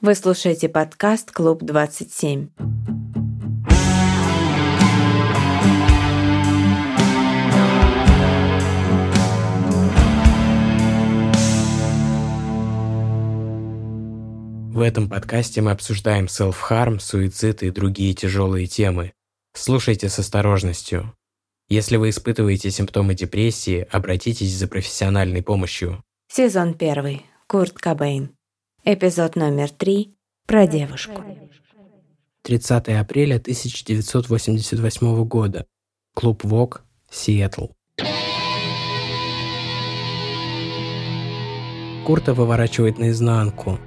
Вы слушаете подкаст «Клуб 27». В этом подкасте мы обсуждаем self-harm, суицид и другие тяжелые темы. Слушайте с осторожностью. Если вы испытываете симптомы депрессии, обратитесь за профессиональной помощью. Сезон первый. Курт Кобейн. Эпизод номер три. Про девушку. 30 апреля 1988 года. Клуб ВОК, Сиэтл. Курта выворачивает наизнанку.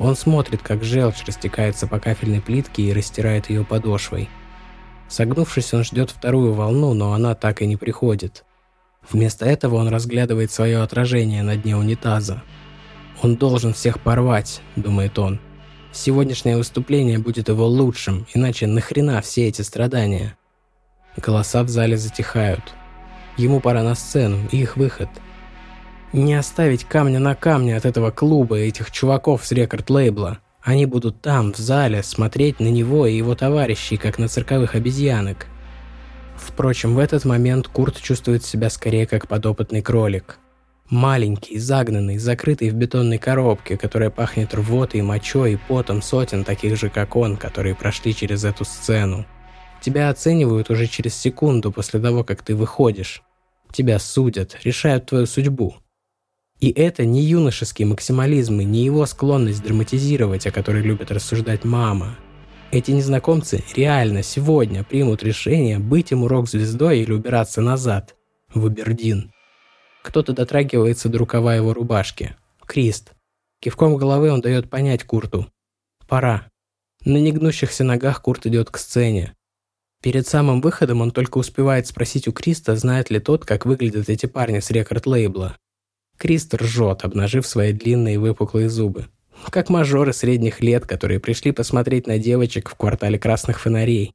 Он смотрит, как желчь растекается по кафельной плитке и растирает ее подошвой. Согнувшись, он ждет вторую волну, но она так и не приходит. Вместо этого он разглядывает свое отражение на дне унитаза. «Он должен всех порвать», — думает он. «Сегодняшнее выступление будет его лучшим, иначе нахрена все эти страдания?» Голоса в зале затихают. Ему пора на сцену, и их выход. Не оставить камня на камне от этого клуба и этих чуваков с рекорд-лейбла. Они будут там, в зале, смотреть на него и его товарищей, как на цирковых обезьянок. Впрочем, в этот момент Курт чувствует себя скорее как подопытный кролик. Маленький, загнанный, закрытый в бетонной коробке, которая пахнет рвотой, мочой и потом сотен таких же, как он, которые прошли через эту сцену. Тебя оценивают уже через секунду после того, как ты выходишь. Тебя судят, решают твою судьбу. И это не юношеский максимализм и не его склонность драматизировать, о которой любит рассуждать мама. Эти незнакомцы реально сегодня примут решение быть ему рок-звездой или убираться назад, в Абердин. Кто-то дотрагивается до рукава его рубашки. Крист. Кивком головы он дает понять Курту. Пора. На негнущихся ногах Курт идет к сцене. Перед самым выходом он только успевает спросить у Криста, знает ли тот, как выглядят эти парни с рекорд-лейбла. Крист ржет, обнажив свои длинные выпуклые зубы. Как мажоры средних лет, которые пришли посмотреть на девочек в квартале красных фонарей.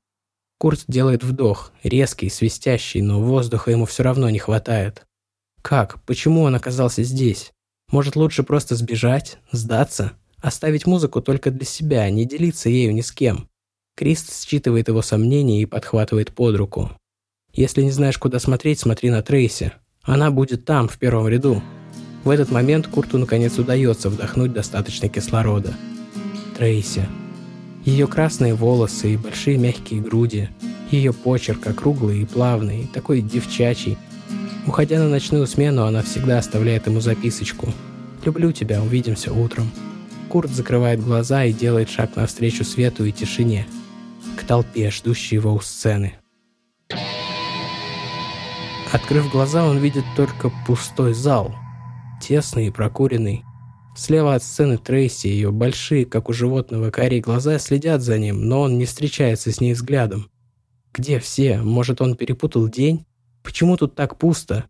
Курт делает вдох, резкий, свистящий, но воздуха ему все равно не хватает. Как? Почему он оказался здесь? Может, лучше просто сбежать, сдаться, оставить музыку только для себя, не делиться ею ни с кем? Крист считывает его сомнения и подхватывает под руку. Если не знаешь, куда смотреть, смотри на Трейси. Она будет там, в первом ряду. В этот момент Курту наконец удается вдохнуть достаточно кислорода. Трейси. Ее красные волосы и большие мягкие груди, ее почерк округлый и плавный, такой девчачий. Уходя на ночную смену, она всегда оставляет ему записочку. «Люблю тебя, увидимся утром». Курт закрывает глаза и делает шаг навстречу свету и тишине. К толпе, ждущей его у сцены. Открыв глаза, он видит только пустой зал – тесный и прокуренный. Слева от сцены Трейси ее большие, как у животного, карие глаза следят за ним, но он не встречается с ней взглядом. Где все? Может, он перепутал день? Почему тут так пусто?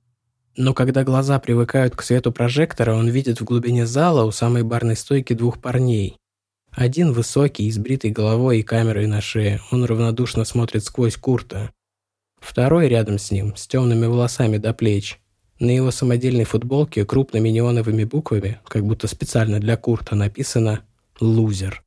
Но когда глаза привыкают к свету прожектора, он видит в глубине зала у самой барной стойки двух парней. Один высокий, с бритой головой и камерой на шее, он равнодушно смотрит сквозь Курта. Второй рядом с ним, с темными волосами до плеч, на его самодельной футболке крупными неоновыми буквами, как будто специально для Курта, написано «Лузер».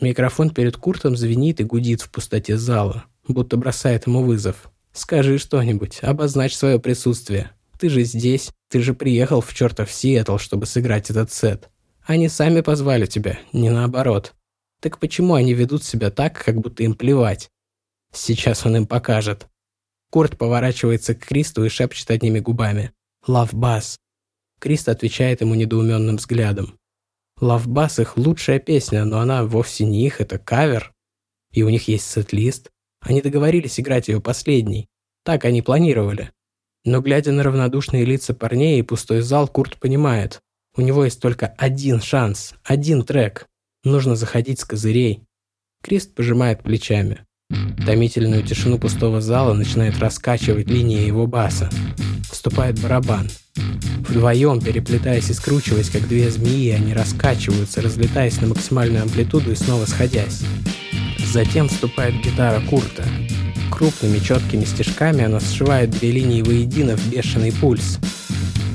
Микрофон перед Куртом звенит и гудит в пустоте зала, будто бросает ему вызов. «Скажи что-нибудь, обозначь свое присутствие. Ты же здесь, ты же приехал в чертов Сиэтл, чтобы сыграть этот сет. Они сами позвали тебя, не наоборот. Так почему они ведут себя так, как будто им плевать? Сейчас он им покажет. Курт поворачивается к Кристу и шепчет одними губами. «Love Bass». Крист отвечает ему недоуменным взглядом. «Love Bass» — их лучшая песня, но она вовсе не их, это кавер. И у них есть сет-лист. Они договорились играть ее последней. Так они планировали. Но глядя на равнодушные лица парней и пустой зал, Курт понимает. У него есть только один шанс, один трек. Нужно заходить с козырей. Крист пожимает плечами. Томительную тишину пустого зала начинает раскачивать линия его баса. Вступает барабан. Вдвоем, переплетаясь и скручиваясь, как две змеи, они раскачиваются, разлетаясь на максимальную амплитуду и снова сходясь. Затем вступает гитара Курта. Крупными четкими стежками она сшивает две линии воедино в бешеный пульс.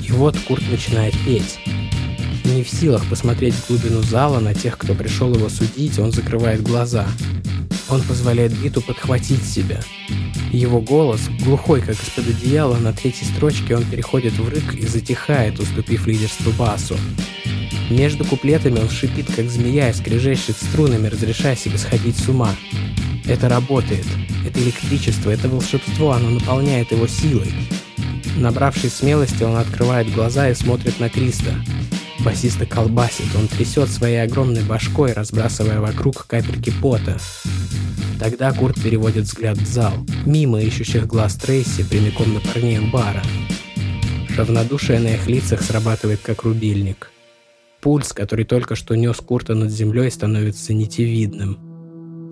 И вот Курт начинает петь. Не в силах посмотреть в глубину зала на тех, кто пришел его судить, он закрывает глаза. Он позволяет биту подхватить себя. Его голос, глухой как из-под одеяла, на третьей строчке он переходит в рык и затихает, уступив лидерство басу. Между куплетами он шипит, как змея, и скрежещет струнами, разрешая себе сходить с ума. Это работает. Это электричество, это волшебство, оно наполняет его силой. Набравшись смелости, он открывает глаза и смотрит на Криста. Басиста колбасит, он трясет своей огромной башкой, разбрасывая вокруг капельки пота. Тогда Курт переводит взгляд в зал, мимо ищущих глаз Трейси, прямиком на парней у бара. Равнодушие на их лицах срабатывает как рубильник. Пульс, который только что нес Курта над землей, становится нитевидным.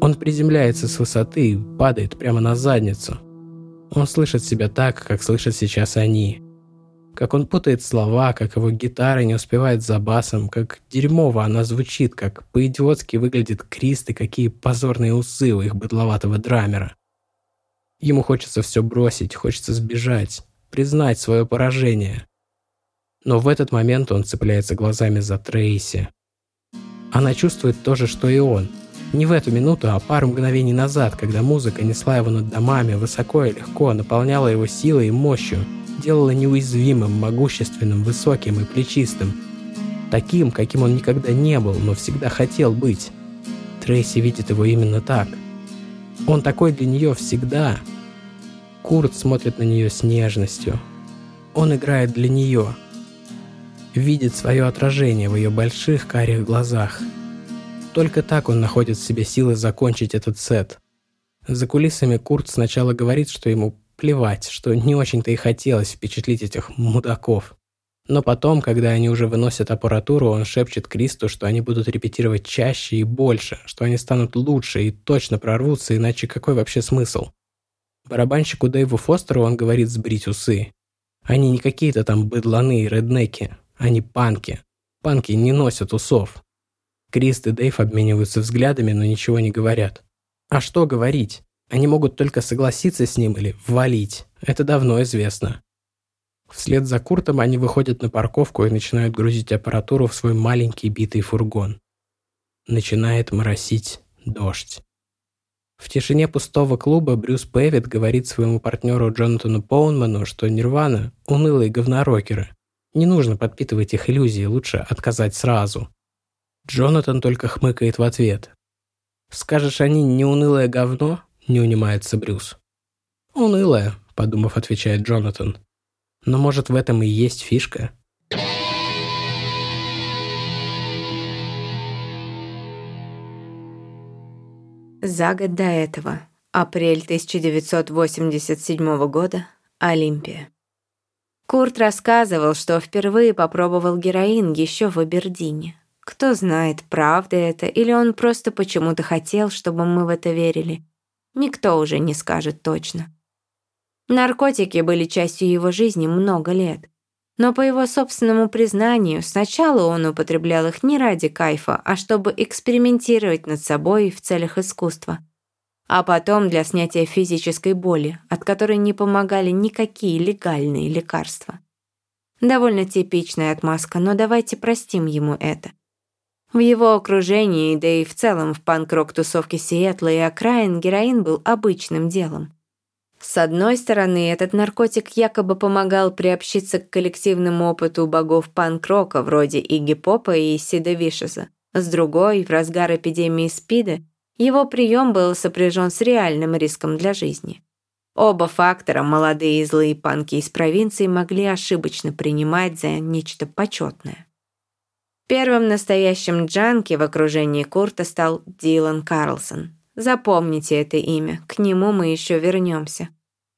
Он приземляется с высоты и падает прямо на задницу. Он слышит себя так, как слышат сейчас они. Как он путает слова, как его гитара не успевает за басом, как дерьмово она звучит, как по-идиотски выглядит Крист и какие позорные усы у их быдловатого драмера. Ему хочется все бросить, хочется сбежать, признать свое поражение. Но в этот момент он цепляется глазами за Трейси. Она чувствует то же, что и он. Не в эту минуту, а пару мгновений назад, когда музыка несла его над домами высоко и легко, наполняла его силой и мощью, делала неуязвимым, могущественным, высоким и плечистым. Таким, каким он никогда не был, но всегда хотел быть. Трейси видит его именно так. Он такой для нее всегда. Курт смотрит на нее с нежностью. Он играет для нее – видит свое отражение в ее больших карих глазах. Только так он находит в себе силы закончить этот сет. За кулисами Курт сначала говорит, что ему плевать, что не очень-то и хотелось впечатлить этих мудаков. Но потом, когда они уже выносят аппаратуру, он шепчет Кристу, что они будут репетировать чаще и больше, что они станут лучше и точно прорвутся, иначе какой вообще смысл? Барабанщику Дэйву Фостеру он говорит сбрить усы. Они не какие-то там быдланы и реднеки. Они панки. Панки не носят усов. Крист и Дэйв обмениваются взглядами, но ничего не говорят. А что говорить? Они могут только согласиться с ним или валить. Это давно известно. Вслед за Куртом они выходят на парковку и начинают грузить аппаратуру в свой маленький битый фургон. Начинает моросить дождь. В тишине пустого клуба Брюс Пэвит говорит своему партнеру Джонатану Поунману, что Нирвана – унылые говнорокеры, не нужно подпитывать их иллюзии, лучше отказать сразу. Джонатан только хмыкает в ответ. «Скажешь, они не унылое говно?» – не унимается Брюс. «Унылое», – подумав, отвечает Джонатан. «Но может в этом и есть фишка?» За год до этого, апрель 1987 года, Олимпия. Курт рассказывал, что впервые попробовал героин еще в Абердине. Кто знает, правда это, или он просто почему-то хотел, чтобы мы в это верили. Никто уже не скажет точно. Наркотики были частью его жизни много лет. Но по его собственному признанию, сначала он употреблял их не ради кайфа, а чтобы экспериментировать над собой в целях искусства – а потом для снятия физической боли, от которой не помогали никакие легальные лекарства. Довольно типичная отмазка, но давайте простим ему это. В его окружении, да и в целом в панк-рок-тусовке Сиэтла и окраин героин был обычным делом. С одной стороны, этот наркотик якобы помогал приобщиться к коллективному опыту богов панк-рока вроде Игги Попа и Сида Вишеса. С другой, в разгар эпидемии СПИДа его прием был сопряжен с реальным риском для жизни. Оба фактора молодые и злые панки из провинции могли ошибочно принимать за нечто почетное. Первым настоящим джанки в окружении Курта стал Дилан Карлсон. Запомните это имя, к нему мы еще вернемся.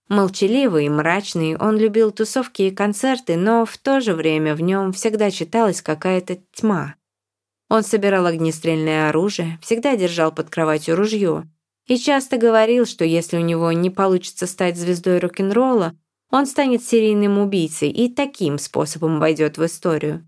Молчаливый и мрачный, он любил тусовки и концерты, но в то же время в нем всегда читалась какая-то тьма. Он собирал огнестрельное оружие, всегда держал под кроватью ружье и часто говорил, что если у него не получится стать звездой рок-н-ролла, он станет серийным убийцей и таким способом войдет в историю.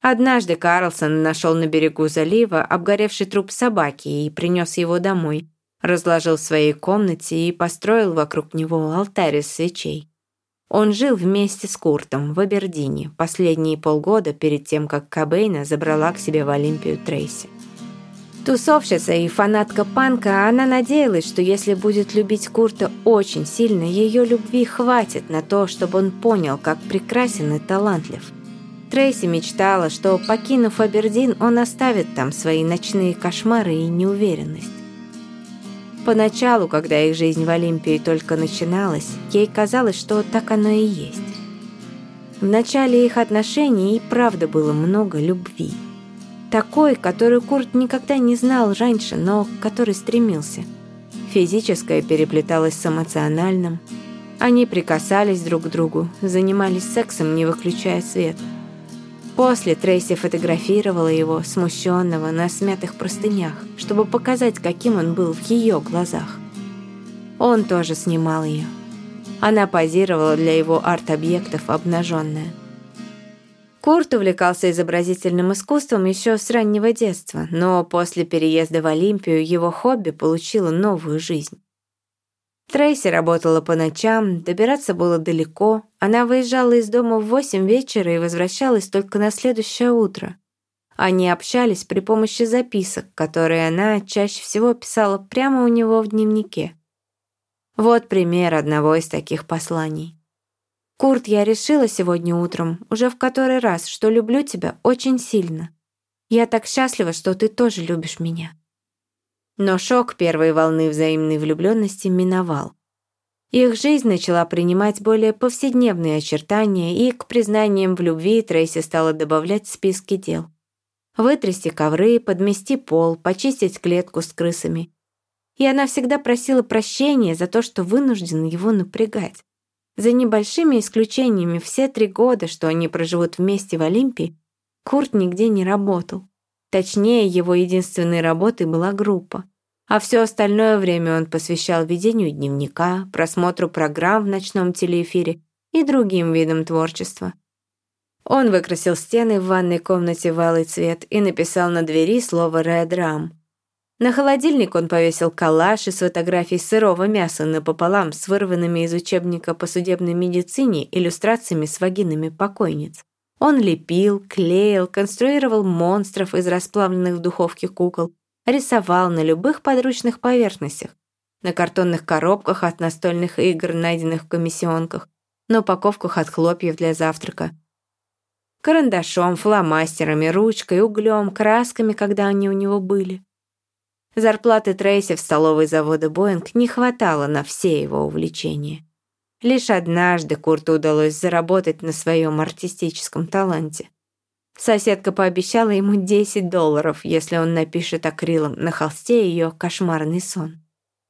Однажды Карлсон нашел на берегу залива обгоревший труп собаки и принес его домой, разложил в своей комнате и построил вокруг него алтарь из свечей. Он жил вместе с Куртом в Абердине последние полгода перед тем, как Кобейна забрала к себе в Олимпию Трейси. Тусовщица и фанатка панка, она надеялась, что если будет любить Курта очень сильно, ее любви хватит на то, чтобы он понял, как прекрасен и талантлив. Трейси мечтала, что, покинув Абердин, он оставит там свои ночные кошмары и неуверенность. Поначалу, когда их жизнь в Олимпии только начиналась, ей казалось, что так оно и есть. В начале их отношений и правда было много любви – такой, который Курт никогда не знал раньше, но к которой стремился. Физическое переплеталось с эмоциональным. Они прикасались друг к другу, занимались сексом, не выключая свет. После Трейси фотографировала его, смущенного, на смятых простынях, чтобы показать, каким он был в ее глазах. Он тоже снимал ее. Она позировала для его арт-объектов обнаженная. Курт увлекался изобразительным искусством еще с раннего детства, но после переезда в Олимпию его хобби получило новую жизнь. Трейси работала по ночам, добираться было далеко, она выезжала из дома в восемь вечера и возвращалась только на следующее утро. Они общались при помощи записок, которые она чаще всего писала прямо у него в дневнике. Вот пример одного из таких посланий. «Курт, я решила сегодня утром, уже в который раз, что люблю тебя очень сильно. Я так счастлива, что ты тоже любишь меня». Но шок первой волны взаимной влюбленности миновал. Их жизнь начала принимать более повседневные очертания, и к признаниям в любви Трейси стала добавлять списки дел. Вытрясти ковры, подмести пол, почистить клетку с крысами. И она всегда просила прощения за то, что вынуждена его напрягать. За небольшими исключениями все три года, что они проживут вместе в Олимпии, Курт нигде не работал. Точнее, его единственной работой была группа. А все остальное время он посвящал ведению дневника, просмотру программ в ночном телеэфире и другим видам творчества. Он выкрасил стены в ванной комнате в алый цвет и написал на двери слово «Red Ram», на холодильник он повесил коллаж из фотографий сырого мяса напополам с вырванными из учебника по судебной медицине иллюстрациями с вагинами покойниц. Он лепил, клеил, конструировал монстров из расплавленных в духовке кукол, рисовал на любых подручных поверхностях, на картонных коробках от настольных игр, найденных в комиссионках, на упаковках от хлопьев для завтрака. Карандашом, фломастерами, ручкой, углем, красками, когда они у него были. Зарплаты Трейси в столовой завода «Боинг» не хватало на все его увлечения. Лишь однажды Курту удалось заработать на своем артистическом таланте. Соседка пообещала ему 10 долларов, если он напишет акрилом на холсте ее кошмарный сон.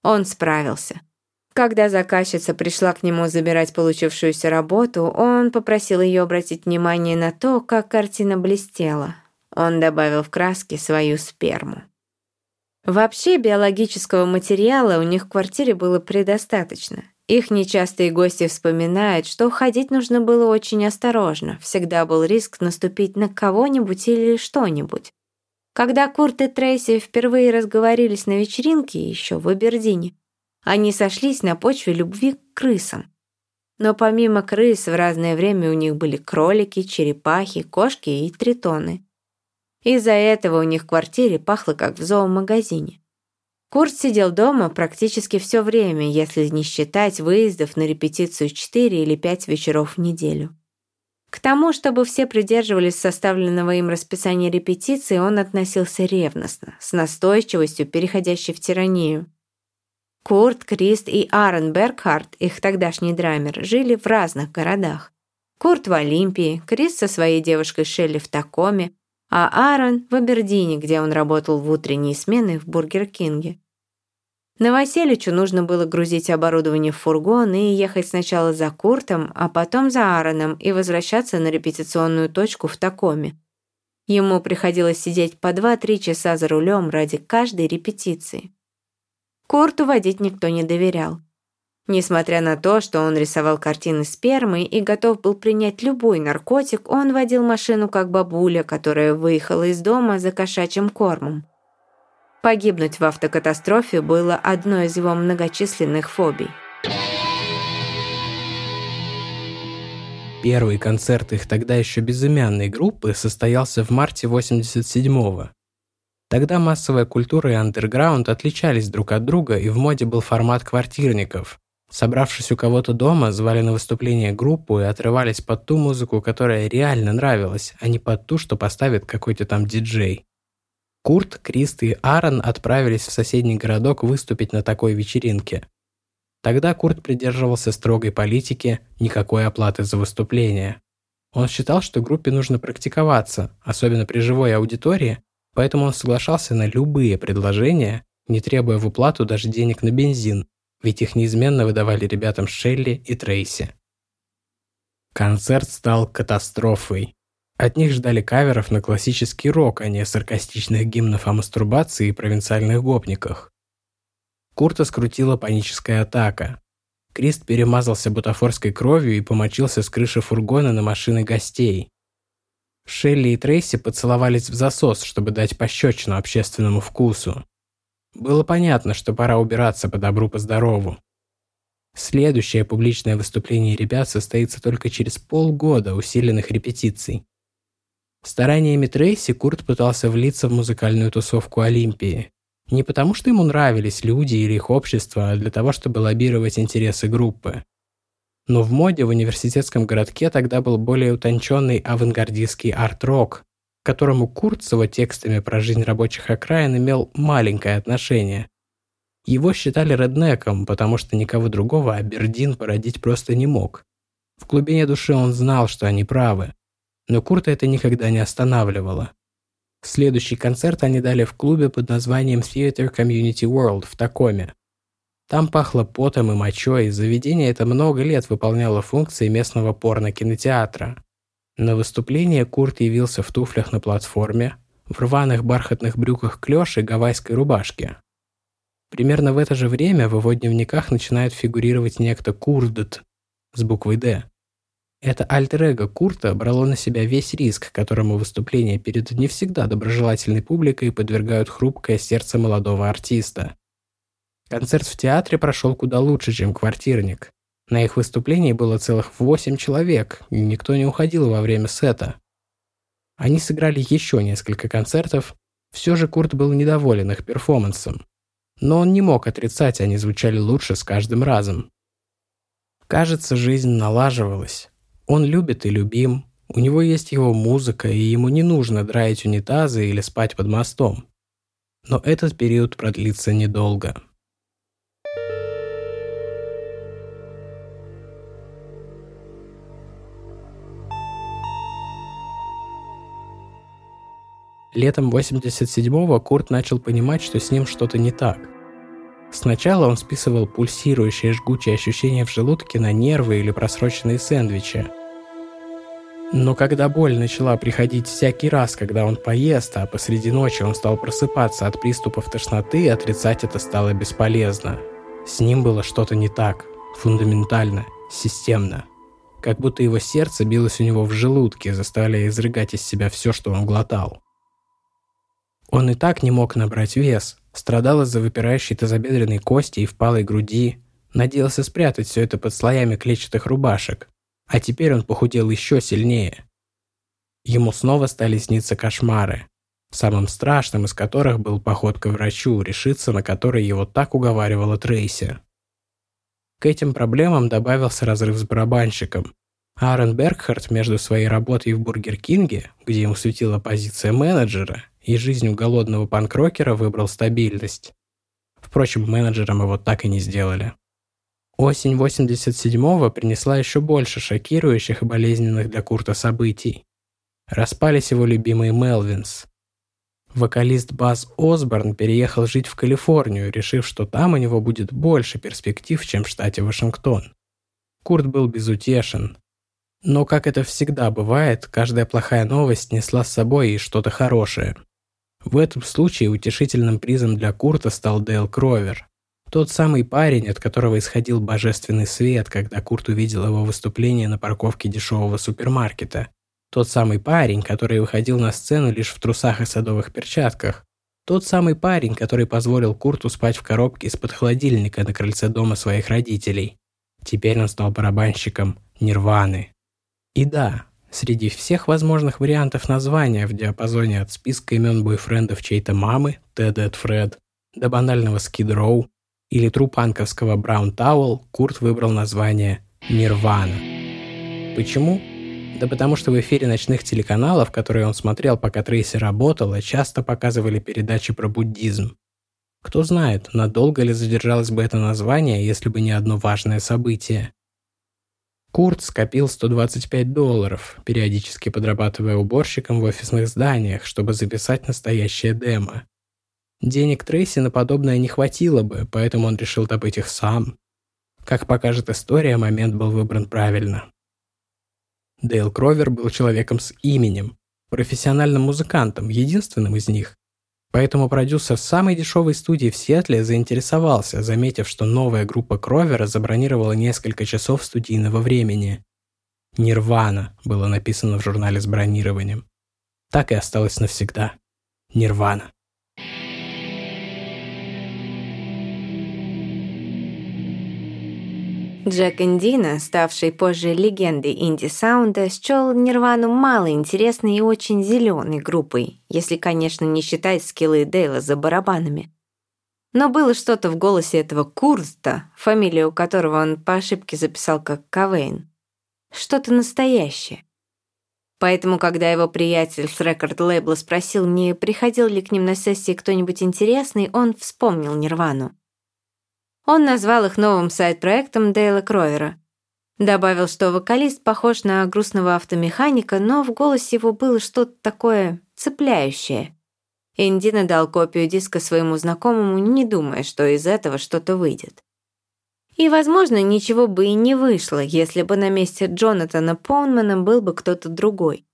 Он справился. Когда заказчица пришла к нему забирать получившуюся работу, он попросил ее обратить внимание на то, как картина блестела. Он добавил в краски свою сперму. Вообще биологического материала у них в квартире было предостаточно. Их нечастые гости вспоминают, что ходить нужно было очень осторожно. Всегда был риск наступить на кого-нибудь или что-нибудь. Когда Курт и Трейси впервые разговорились на вечеринке еще в Абердине, они сошлись на почве любви к крысам. Но помимо крыс в разное время у них были кролики, черепахи, кошки и тритоны. Из-за этого у них в квартире пахло, как в зоомагазине. Курт сидел дома практически все время, если не считать выездов на репетицию 4 или 5 вечеров в неделю. К тому, чтобы все придерживались составленного им расписания репетиции, он относился ревностно, с настойчивостью, переходящей в тиранию. Курт, Крист и Аарон Бергхарт, их тогдашний драмер, жили в разных городах. Курт в Олимпии, Крист со своей девушкой Шелли в Такоме, а Аарон в Абердине, где он работал в утренние смены в Бургер Кинге. Новоселичу нужно было грузить оборудование в фургон и ехать сначала за Куртом, а потом за Аароном и возвращаться на репетиционную точку в Такоме. Ему приходилось сидеть по 2-3 часа за рулем ради каждой репетиции. Курту водить никто не доверял. Несмотря на то, что он рисовал картины спермой и готов был принять любой наркотик, он водил машину как бабуля, которая выехала из дома за кошачьим кормом. Погибнуть в автокатастрофе было одной из его многочисленных фобий. Первый концерт их тогда еще безымянной группы состоялся в марте 87-го. Тогда массовая культура и андерграунд отличались друг от друга, и в моде был формат квартирников. Собравшись у кого-то дома, звали на выступление группу и отрывались под ту музыку, которая реально нравилась, а не под ту, что поставит какой-то там диджей. Курт, Крист и Аарон отправились в соседний городок выступить на такой вечеринке. Тогда Курт придерживался строгой политики, никакой оплаты за выступление. Он считал, что группе нужно практиковаться, особенно при живой аудитории, поэтому он соглашался на любые предложения, не требуя в уплату даже денег на бензин, ведь их неизменно выдавали ребятам Шелли и Трейси. Концерт стал катастрофой. От них ждали каверов на классический рок, а не саркастичных гимнов о мастурбации и провинциальных гопниках. Курта скрутила паническая атака. Крист перемазался бутафорской кровью и помочился с крыши фургона на машины гостей. Шелли и Трейси поцеловались в засос, чтобы дать пощечину общественному вкусу. Было понятно, что пора убираться по добру, по здорову. Следующее публичное выступление ребят состоится только через полгода усиленных репетиций. Стараниями Трейси Курт пытался влиться в музыкальную тусовку Олимпии. Не потому, что ему нравились люди или их общество, а для того, чтобы лоббировать интересы группы. Но в моде в университетском городке тогда был более утонченный авангардистский арт-рок, к которому Курт с его текстами про жизнь рабочих окраин имел маленькое отношение. Его считали реднеком, потому что никого другого Абердин породить просто не мог. В глубине души он знал, что они правы. Но Курта это никогда не останавливало. Следующий концерт они дали в клубе под названием Theater Community World в Такоме. Там пахло потом и мочой, заведение это много лет выполняло функции местного порно-кинотеатра. На выступление Курт явился в туфлях на платформе, в рваных бархатных брюках клёш и гавайской рубашке. Примерно в это же время в его дневниках начинает фигурировать некто Курдт с буквой «Д». Это альтер-эго Курта брало на себя весь риск, которому выступления перед не всегда доброжелательной публикой подвергают хрупкое сердце молодого артиста. Концерт в театре прошел куда лучше, чем квартирник. На их выступлении было целых восемь человек, и никто не уходил во время сета. Они сыграли еще несколько концертов, все же Курт был недоволен их перформансом. Но он не мог отрицать, они звучали лучше с каждым разом. Кажется, жизнь налаживалась. Он любит и любим, у него есть его музыка, и ему не нужно драить унитазы или спать под мостом. Но этот период продлится недолго. Летом 87-го Курт начал понимать, что с ним что-то не так. Сначала он списывал пульсирующие жгучие ощущения в желудке на нервы или просроченные сэндвичи. Но когда боль начала приходить всякий раз, когда он поест, а посреди ночи он стал просыпаться от приступов тошноты, отрицать это стало бесполезно. С ним было что-то не так, фундаментально, системно. Как будто его сердце билось у него в желудке, заставляя изрыгать из себя все, что он глотал. Он и так не мог набрать вес, страдал из-за выпирающей тазобедренной кости и впалой груди, надеялся спрятать все это под слоями клетчатых рубашек, а теперь он похудел еще сильнее. Ему снова стали сниться кошмары, самым страшным из которых был поход к врачу, решиться на который его так уговаривала Трейси. К этим проблемам добавился разрыв с барабанщиком. Аарон Бергхард между своей работой в Бургер Кинге, где ему светила позиция менеджера, и жизнью голодного панкрокера выбрал стабильность. Впрочем, менеджером его так и не сделали. Осень 87-го принесла еще больше шокирующих и болезненных для Курта событий. Распались его любимые Мелвинс. Вокалист Баз Осборн переехал жить в Калифорнию, решив, что там у него будет больше перспектив, чем в штате Вашингтон. Курт был безутешен. Но, как это всегда бывает, каждая плохая новость несла с собой и что-то хорошее. В этом случае утешительным призом для Курта стал Дейл Кровер. Тот самый парень, от которого исходил божественный свет, когда Курт увидел его выступление на парковке дешевого супермаркета. Тот самый парень, который выходил на сцену лишь в трусах и садовых перчатках. Тот самый парень, который позволил Курту спать в коробке из-под холодильника на крыльце дома своих родителей. Теперь он стал барабанщиком Нирваны. И да, среди всех возможных вариантов названия в диапазоне от списка имен бойфрендов чьей-то мамы, Ted Эд Фред, до банального Skid Row или трупанковского Brown Towel, Курт выбрал название «Нирвана». Почему? Да потому что в эфире ночных телеканалов, которые он смотрел, пока Трейси работала, часто показывали передачи про буддизм. Кто знает, надолго ли задержалось бы это название, если бы не одно важное событие. Курт скопил 125 долларов, периодически подрабатывая уборщиком в офисных зданиях, чтобы записать настоящее демо. Денег Трейси на подобное не хватило бы, поэтому он решил добыть их сам. Как покажет история, момент был выбран правильно. Дейл Кровер был человеком с именем, профессиональным музыкантом, единственным из них. Поэтому продюсер самой дешевой студии в Сиэтле заинтересовался, заметив, что новая группа Кровера забронировала несколько часов студийного времени. «Нирвана» было написано в журнале с бронированием. Так и осталось навсегда. «Нирвана». Джек Эндина, ставший позже легендой инди-саунда, счел Нирвану малоинтересной и очень зеленой группой, если, конечно, не считать скиллы Дейла за барабанами. Но было что-то в голосе этого Курста, фамилию которого он по ошибке записал как Кавейн. Что-то настоящее. Поэтому, когда его приятель с рекорд-лейбла спросил, не приходил ли к ним на сессии кто-нибудь интересный, он вспомнил Нирвану. Он назвал их новым сайт-проектом Дейла Кровера. Добавил, что вокалист похож на грустного автомеханика, но в голосе его было что-то такое цепляющее. Индина дал копию диска своему знакомому, не думая, что из этого что-то выйдет. И, возможно, ничего бы и не вышло, если бы на месте Джонатана Поунмана был бы кто-то другой.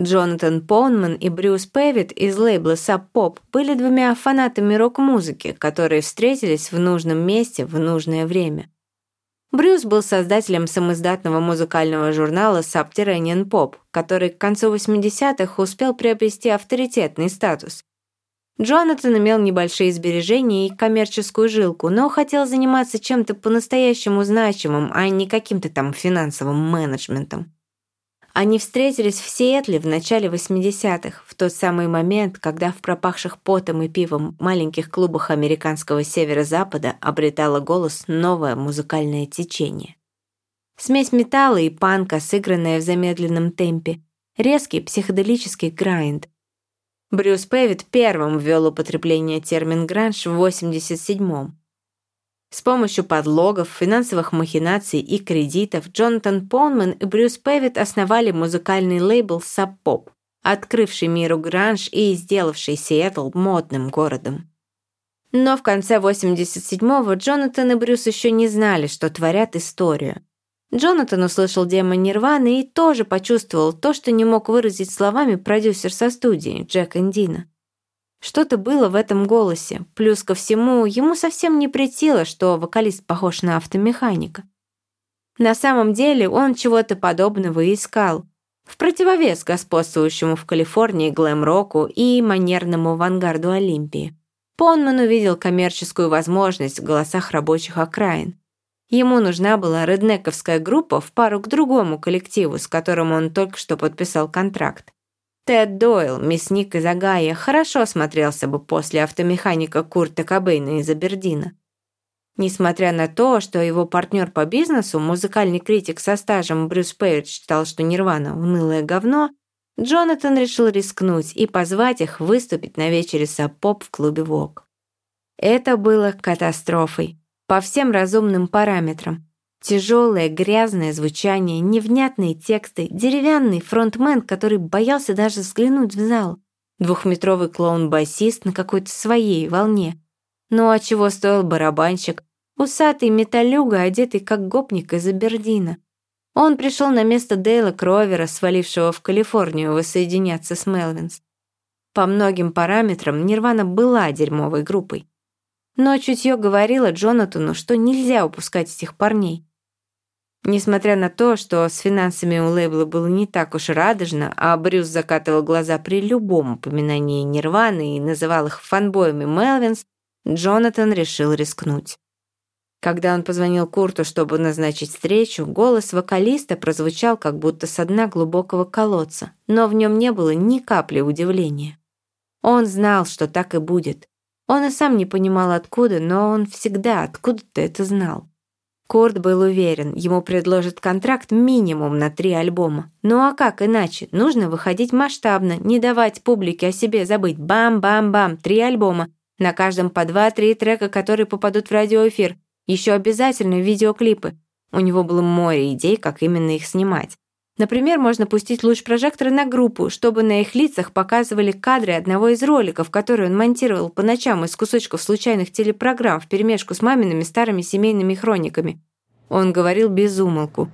Джонатан Поунман и Брюс Пэвит из лейбла Sub Pop были двумя фанатами рок-музыки, которые встретились в нужном месте в нужное время. Брюс был создателем самоиздатного музыкального журнала Subterranean Pop, который к концу 80-х успел приобрести авторитетный статус. Джонатан имел небольшие сбережения и коммерческую жилку, но хотел заниматься чем-то по-настоящему значимым, а не каким-то там финансовым менеджментом. Они встретились в Сиэтле в начале 80-х, в тот самый момент, когда в пропахших потом и пивом маленьких клубах американского северо-запада обретало голос новое музыкальное течение. Смесь металла и панка, сыгранная в замедленном темпе, резкий психоделический грайнд. Брюс Пэвит первым ввел употребление термин «гранж» в 87-м. С помощью подлогов, финансовых махинаций и кредитов Джонатан Понман и Брюс Пэвит основали музыкальный лейбл Sub Pop, открывший миру гранж и сделавший Сиэтл модным городом. Но в конце 87-го Джонатан и Брюс еще не знали, что творят историю. Джонатан услышал демо Нирваны и тоже почувствовал то, что не мог выразить словами продюсер со студии, Джек Эндина. Что-то было в этом голосе. Плюс ко всему, ему совсем не претило, что вокалист похож на автомеханика. На самом деле он чего-то подобного искал. В противовес господствующему в Калифорнии глэм-року и манерному авангарду Олимпии. Понман увидел коммерческую возможность в голосах рабочих окраин. Ему нужна была реднековская группа в пару к другому коллективу, с которым он только что подписал контракт. Тед Дойл, мясник из Агая, хорошо смотрелся бы после автомеханика Курта Кобейна из Абердина. Несмотря на то, что его партнер по бизнесу, музыкальный критик со стажем Брюс Пейдж считал, что Нирвана — унылое говно, Джонатан решил рискнуть и позвать их выступить на вечере сапоп в клубе ВОК. Это было катастрофой по всем разумным параметрам. Тяжелое, грязное звучание, невнятные тексты, деревянный фронтмен, который боялся даже взглянуть в зал, двухметровый клоун-басист на какой-то своей волне. Ну а чего стоил барабанщик? Усатый металлюга, одетый как гопник из Абердина. Он пришел на место Дейла Кровера, свалившего в Калифорнию воссоединяться с Мелвинс. По многим параметрам Нирвана была дерьмовой группой. Но чутье говорило Джонатану, что нельзя упускать этих парней. Несмотря на то, что с финансами у лейбла было не так уж радужно, а Брюс закатывал глаза при любом упоминании Нирваны и называл их фанбоями Мелвинс, Джонатан решил рискнуть. Когда он позвонил Курту, чтобы назначить встречу, голос вокалиста прозвучал как будто со дна глубокого колодца, но в нем не было ни капли удивления. Он знал, что так и будет. Он и сам не понимал откуда, но он всегда откуда-то это знал. Курт был уверен, ему предложат контракт минимум на три альбома. Ну а как иначе? Нужно выходить масштабно, не давать публике о себе забыть. Бам-бам-бам, три альбома. На каждом по два-три трека, которые попадут в радиоэфир. Еще обязательно видеоклипы. У него было море идей, как именно их снимать. Например, можно пустить луч прожектора на группу, чтобы на их лицах показывали кадры одного из роликов, которые он монтировал по ночам из кусочков случайных телепрограмм вперемешку с мамиными старыми семейными хрониками. Он говорил без умолку.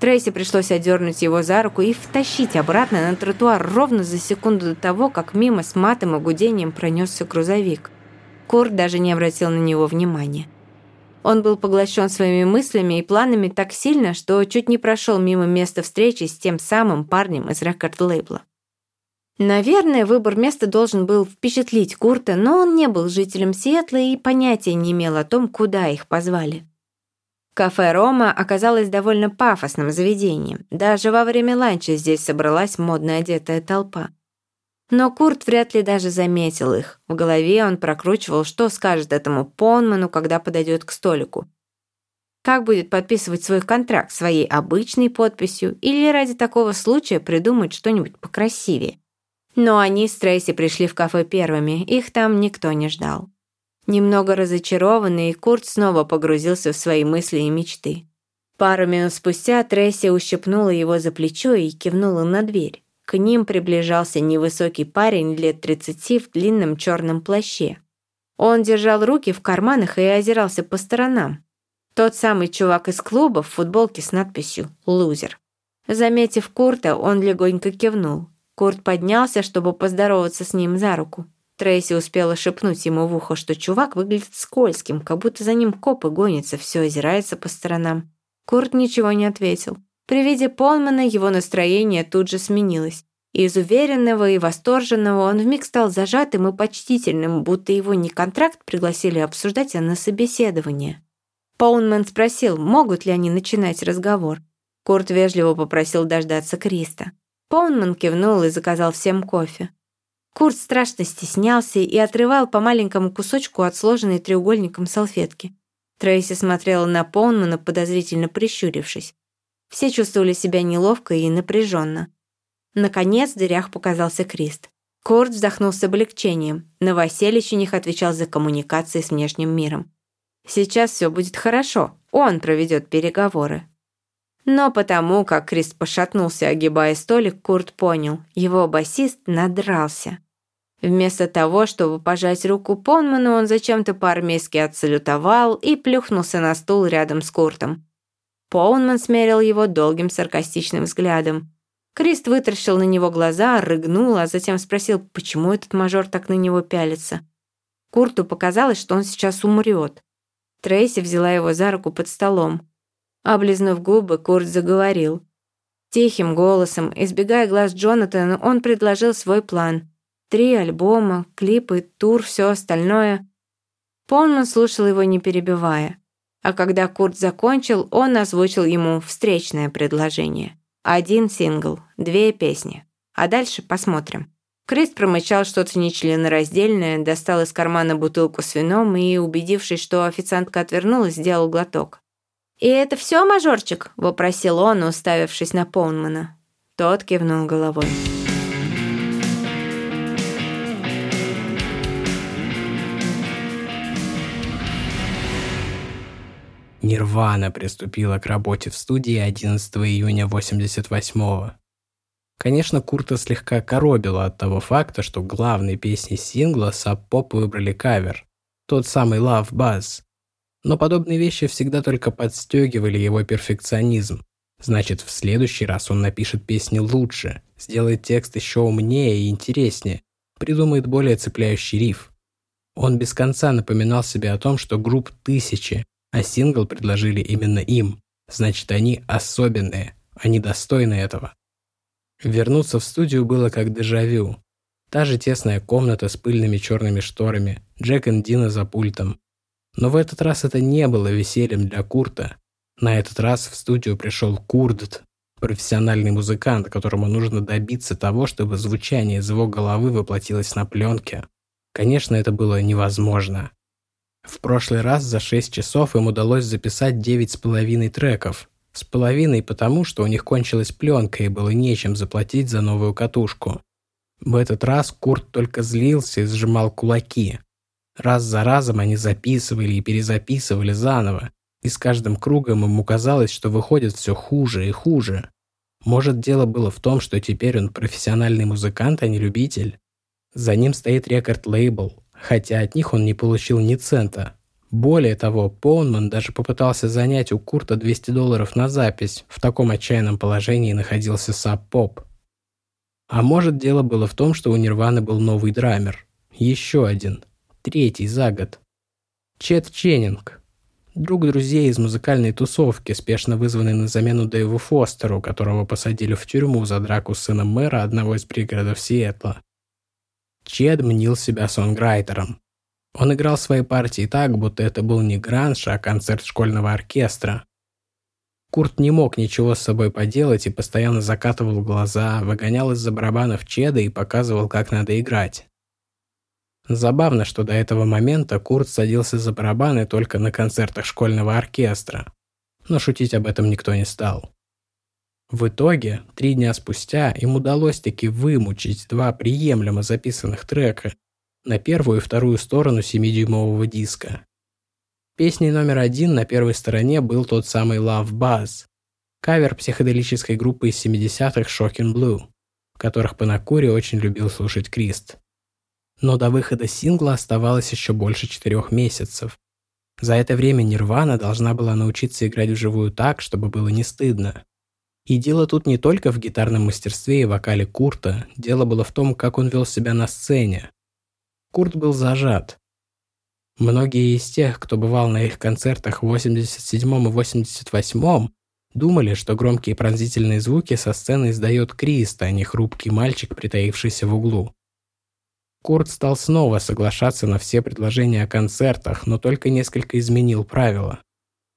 Трейси пришлось одернуть его за руку и втащить обратно на тротуар ровно за секунду до того, как мимо с матом и гудением пронесся грузовик. Курт даже не обратил на него внимания. Он был поглощен своими мыслями и планами так сильно, что чуть не прошел мимо места встречи с тем самым парнем из рекорд-лейбла. Наверное, выбор места должен был впечатлить Курта, но он не был жителем Сиэтла и понятия не имел о том, куда их позвали. Кафе «Рома» оказалось довольно пафосным заведением. Даже во время ланча здесь собралась модно одетая толпа. Но Курт вряд ли даже заметил их. В голове он прокручивал, что скажет этому Понману, когда подойдет к столику. Как будет подписывать свой контракт своей обычной подписью или ради такого случая придумать что-нибудь покрасивее. Но они с Трейси пришли в кафе первыми, их там никто не ждал. Немного разочарованный, Курт снова погрузился в свои мысли и мечты. Пару минут спустя Трейси ущипнула его за плечо и кивнула на дверь. К ним приближался невысокий парень лет тридцати в длинном черном плаще. Он держал руки в карманах и озирался по сторонам. Тот самый чувак из клуба в футболке с надписью «Лузер». Заметив Курта, он легонько кивнул. Курт поднялся, чтобы поздороваться с ним за руку. Трейси успела шепнуть ему в ухо, что чувак выглядит скользким, как будто за ним копы гонятся, все озирается по сторонам. Курт ничего не ответил. При виде Полмана его настроение тут же сменилось. Из уверенного и восторженного он вмиг стал зажатым и почтительным, будто его не контракт пригласили обсуждать, а на собеседование. Поунман спросил, могут ли они начинать разговор. Курт вежливо попросил дождаться Криста. Поунман кивнул и заказал всем кофе. Курт страшно стеснялся и отрывал по маленькому кусочку от сложенной треугольником салфетки. Трейси смотрела на Поунмана, подозрительно прищурившись. Все чувствовали себя неловко и напряженно. Наконец в дверях показался Крист. Корт вздохнул с облегчением. Новоселич у них отвечал за коммуникации с внешним миром. Сейчас все будет хорошо, он проведет переговоры. Но потому, как Крист пошатнулся, огибая столик, Курт понял, его басист надрался. Вместо того, чтобы пожать руку Понману, он зачем-то по-армейски отсалютовал и плюхнулся на стул рядом с Куртом. Поунман смерил его долгим саркастичным взглядом. Крист вытаращил на него глаза, рыгнул, а затем спросил, почему этот мажор так на него пялится. Курту показалось, что он сейчас умрет. Трейси взяла его за руку под столом. Облизнув губы, Курт заговорил. Тихим голосом, избегая глаз Джонатана, он предложил свой план. Три альбома, клипы, тур, все остальное. Полман слушал его, не перебивая. А когда Курт закончил, он озвучил ему встречное предложение. Один сингл, две песни. А дальше посмотрим. Крист промычал что-то нечленораздельное, достал из кармана бутылку с вином и, убедившись, что официантка отвернулась, сделал глоток. «И это все, мажорчик?» – вопросил он, уставившись на Поунмана. Тот кивнул головой. Нирвана приступила к работе в студии 11 июня 88-го. Конечно, Курта слегка коробила от того факта, что главной песней сингла Sub Pop выбрали кавер, тот самый Love Buzz. Но подобные вещи всегда только подстегивали его перфекционизм. Значит, в следующий раз он напишет песни лучше, сделает текст еще умнее и интереснее, придумает более цепляющий риф. Он без конца напоминал себе о том, что групп тысячи, а сингл предложили именно им. Значит, они особенные, они достойны этого. Вернуться в студию было как дежавю. Та же тесная комната с пыльными черными шторами, Джек и Дина за пультом. Но в этот раз это не было весельем для Курта. На этот раз в студию пришел Курдт, профессиональный музыкант, которому нужно добиться того, чтобы звучание из его головы воплотилось на пленке. Конечно, это было невозможно. В прошлый раз за 6 часов им удалось записать 9,5 треков. С половиной потому, что у них кончилась пленка и было нечем заплатить за новую катушку. В этот раз Курт только злился и сжимал кулаки. Раз за разом они записывали и перезаписывали заново, и с каждым кругом ему казалось, что выходит все хуже и хуже. Может, дело было в том, что теперь он профессиональный музыкант, а не любитель? За ним стоит рекорд-лейбл, хотя от них он не получил ни цента. Более того, Поунман даже попытался занять у Курта 200 долларов на запись, в таком отчаянном положении находился Саб Поп. А может, дело было в том, что у Нирваны был новый драмер. Еще один. Третий за год. Чет Ченнинг. Друг друзей из музыкальной тусовки, спешно вызванный на замену Дэйву Фостеру, которого посадили в тюрьму за драку с сыном мэра одного из пригородов Сиэтла. Чед мнил себя сонграйтером. Он играл свои партии так, будто это был не гранж, а концерт школьного оркестра. Курт не мог ничего с собой поделать и постоянно закатывал глаза, выгонял из-за барабанов Чеда и показывал, как надо играть. Забавно, что до этого момента Курт садился за барабаны только на концертах школьного оркестра. Но шутить об этом никто не стал. В итоге, три дня спустя, им удалось таки вымучить два приемлемо записанных трека на первую и вторую сторону 7-дюймового диска. Песней номер один на первой стороне был тот самый Love Buzz, кавер психоделической группы из 70-х Shocking Blue, которых Панакури очень любил слушать Крист. Но до выхода сингла оставалось еще больше четырех месяцев. За это время Нирвана должна была научиться играть вживую так, чтобы было не стыдно. И дело тут не только в гитарном мастерстве и вокале Курта, дело было в том, как он вел себя на сцене. Курт был зажат. Многие из тех, кто бывал на их концертах в 87 и 88 думали, что громкие пронзительные звуки со сцены издает Крист, а не хрупкий мальчик, притаившийся в углу. Курт стал снова соглашаться на все предложения о концертах, но только несколько изменил правила.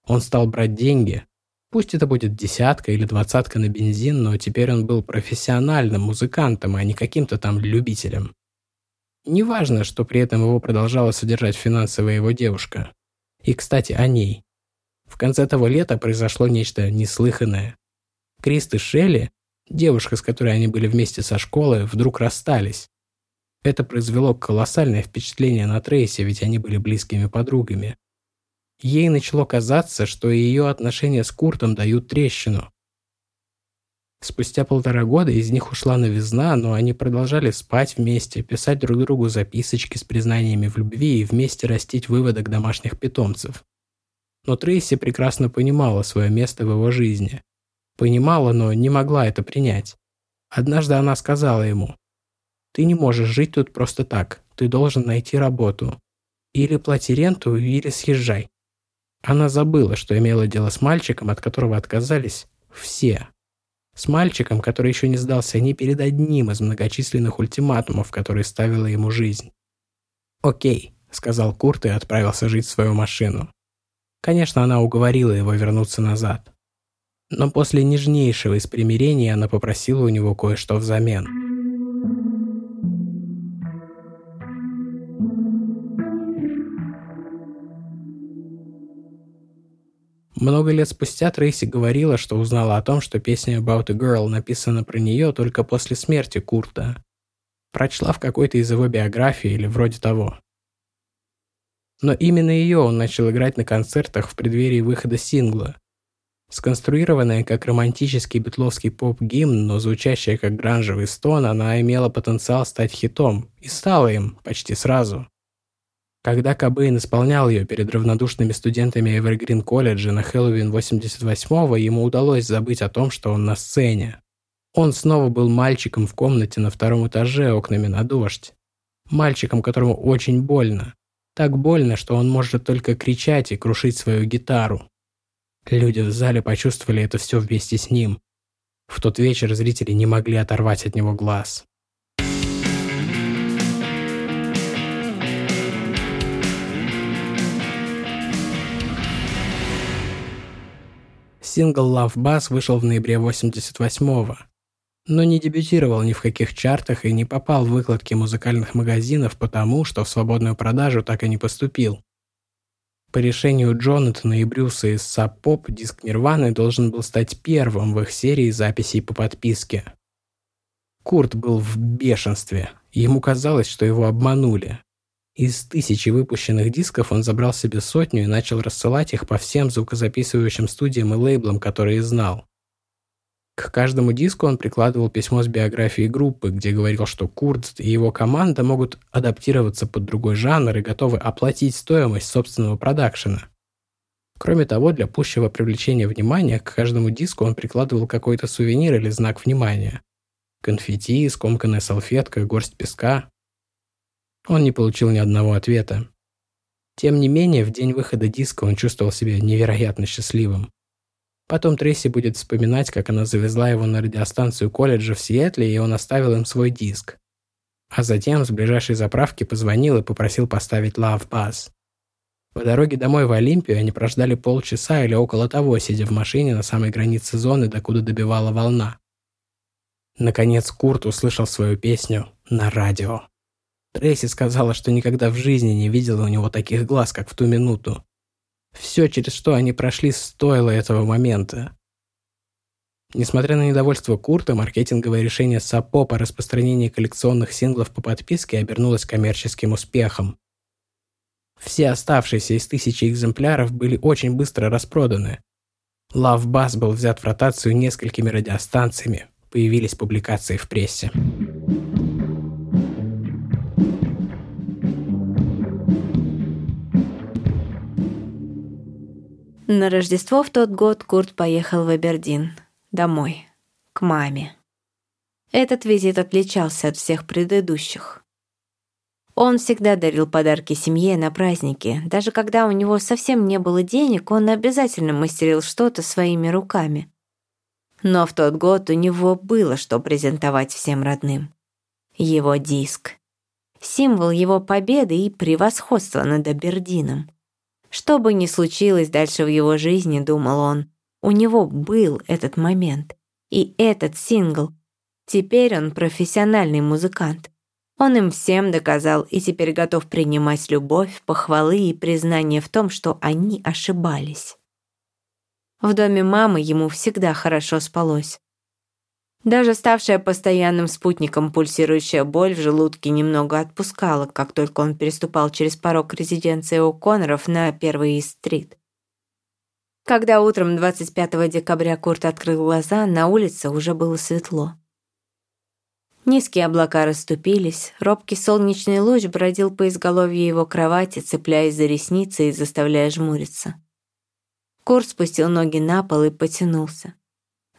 Он стал брать деньги, Пусть это будет десятка или двадцатка на бензин, но теперь он был профессиональным музыкантом, а не каким-то там любителем. Неважно, что при этом его продолжала содержать финансовая его девушка. И, кстати, о ней. В конце того лета произошло нечто неслыханное. Крист и Шелли, девушка, с которой они были вместе со школы, вдруг расстались. Это произвело колоссальное впечатление на Трейси, ведь они были близкими подругами. Ей начало казаться, что ее отношения с Куртом дают трещину. Спустя полтора года из них ушла новизна, но они продолжали спать вместе, писать друг другу записочки с признаниями в любви и вместе растить выводок домашних питомцев. Но Трейси прекрасно понимала свое место в его жизни. Понимала, но не могла это принять. Однажды она сказала ему, «Ты не можешь жить тут просто так, ты должен найти работу. Или плати ренту, или съезжай». Она забыла, что имела дело с мальчиком, от которого отказались все. С мальчиком, который еще не сдался ни перед одним из многочисленных ультиматумов, которые ставила ему жизнь. «Окей», — сказал Курт и отправился жить в свою машину. Конечно, она уговорила его вернуться назад. Но после нежнейшего из примирений она попросила у него кое-что взамен. Много лет спустя Трейси говорила, что узнала о том, что песня About a Girl написана про нее только после смерти Курта. Прочла в какой-то из его биографий или вроде того. Но именно ее он начал играть на концертах в преддверии выхода сингла. Сконструированная как романтический битловский поп-гимн, но звучащая как гранжевый стон, она имела потенциал стать хитом, и стала им почти сразу. Когда Кобейн исполнял ее перед равнодушными студентами Эвергрин колледжа на Хэллоуин 88-го, ему удалось забыть о том, что он на сцене. Он снова был мальчиком в комнате на втором этаже окнами на дождь. Мальчиком, которому очень больно. Так больно, что он может только кричать и крушить свою гитару. Люди в зале почувствовали это все вместе с ним. В тот вечер зрители не могли оторвать от него глаз. Сингл Love Bass вышел в ноябре 88-го, но не дебютировал ни в каких чартах и не попал в выкладки музыкальных магазинов потому, что в свободную продажу так и не поступил. По решению Джонатана и Брюса из Sub Pop диск Нирваны должен был стать первым в их серии записей по подписке. Курт был в бешенстве. Ему казалось, что его обманули. Из тысячи выпущенных дисков он забрал себе сотню и начал рассылать их по всем звукозаписывающим студиям и лейблам, которые знал. К каждому диску он прикладывал письмо с биографией группы, где говорил, что Курт и его команда могут адаптироваться под другой жанр и готовы оплатить стоимость собственного продакшена. Кроме того, для пущего привлечения внимания к каждому диску он прикладывал какой-то сувенир или знак внимания. Конфетти, скомканная салфетка, горсть песка. Он не получил ни одного ответа. Тем не менее, в день выхода диска он чувствовал себя невероятно счастливым. Потом Трейси будет вспоминать, как она завезла его на радиостанцию колледжа в Сиэтле, и он оставил им свой диск. А затем с ближайшей заправки позвонил и попросил поставить Love Buzz. По дороге домой в Олимпию они прождали полчаса или около того, сидя в машине на самой границе зоны, докуда добивала волна. Наконец Курт услышал свою песню на радио. Трейси сказала, что никогда в жизни не видела у него таких глаз, как в ту минуту. Все, через что они прошли, стоило этого момента. Несмотря на недовольство Курта, маркетинговое решение САПО по распространению коллекционных синглов по подписке обернулось коммерческим успехом. Все оставшиеся из тысячи экземпляров были очень быстро распроданы. Love Bass был взят в ротацию несколькими радиостанциями, появились публикации в прессе. На Рождество в тот год Курт поехал в Абердин. Домой. К маме. Этот визит отличался от всех предыдущих. Он всегда дарил подарки семье на праздники. Даже когда у него совсем не было денег, он обязательно мастерил что-то своими руками. Но в тот год у него было что презентовать всем родным. Его диск. Символ его победы и превосходства над Абердином. Что бы ни случилось дальше в его жизни, думал он, у него был этот момент. И этот сингл. Теперь он профессиональный музыкант. Он им всем доказал и теперь готов принимать любовь, похвалы и признание в том, что они ошибались. В доме мамы ему всегда хорошо спалось. Даже ставшая постоянным спутником пульсирующая боль в желудке немного отпускала, как только он переступал через порог резиденции О'Конноров на Первый Ист-стрит. Когда утром 25 декабря Курт открыл глаза, на улице уже было светло. Низкие облака расступились, робкий солнечный луч бродил по изголовью его кровати, цепляясь за ресницы и заставляя жмуриться. Курт спустил ноги на пол и потянулся.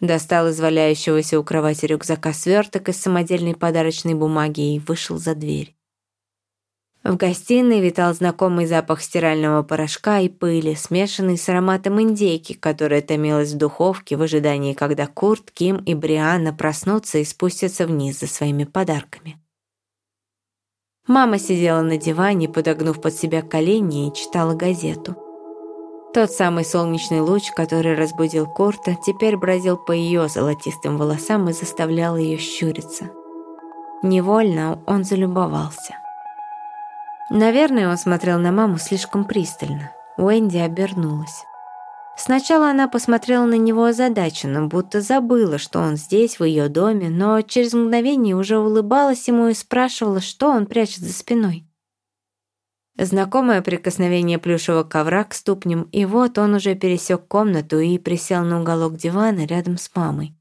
Достал из валяющегося у кровати рюкзака сверток из самодельной подарочной бумаги и вышел за дверь. В гостиной витал знакомый запах стирального порошка и пыли, смешанный с ароматом индейки, которая томилась в духовке в ожидании, когда Курт, Ким и Брианна проснутся и спустятся вниз за своими подарками. Мама сидела на диване, подогнув под себя колени и читала газету. Тот самый солнечный луч, который разбудил Корта, теперь бродил по ее золотистым волосам и заставлял ее щуриться. Невольно он залюбовался. Наверное, он смотрел на маму слишком пристально. Уэнди обернулась. Сначала она посмотрела на него озадаченно, будто забыла, что он здесь, в ее доме, но через мгновение уже улыбалась ему и спрашивала, что он прячет за спиной. Знакомое прикосновение плюшевого ковра к ступням, и вот он уже пересек комнату и присел на уголок дивана рядом с мамой.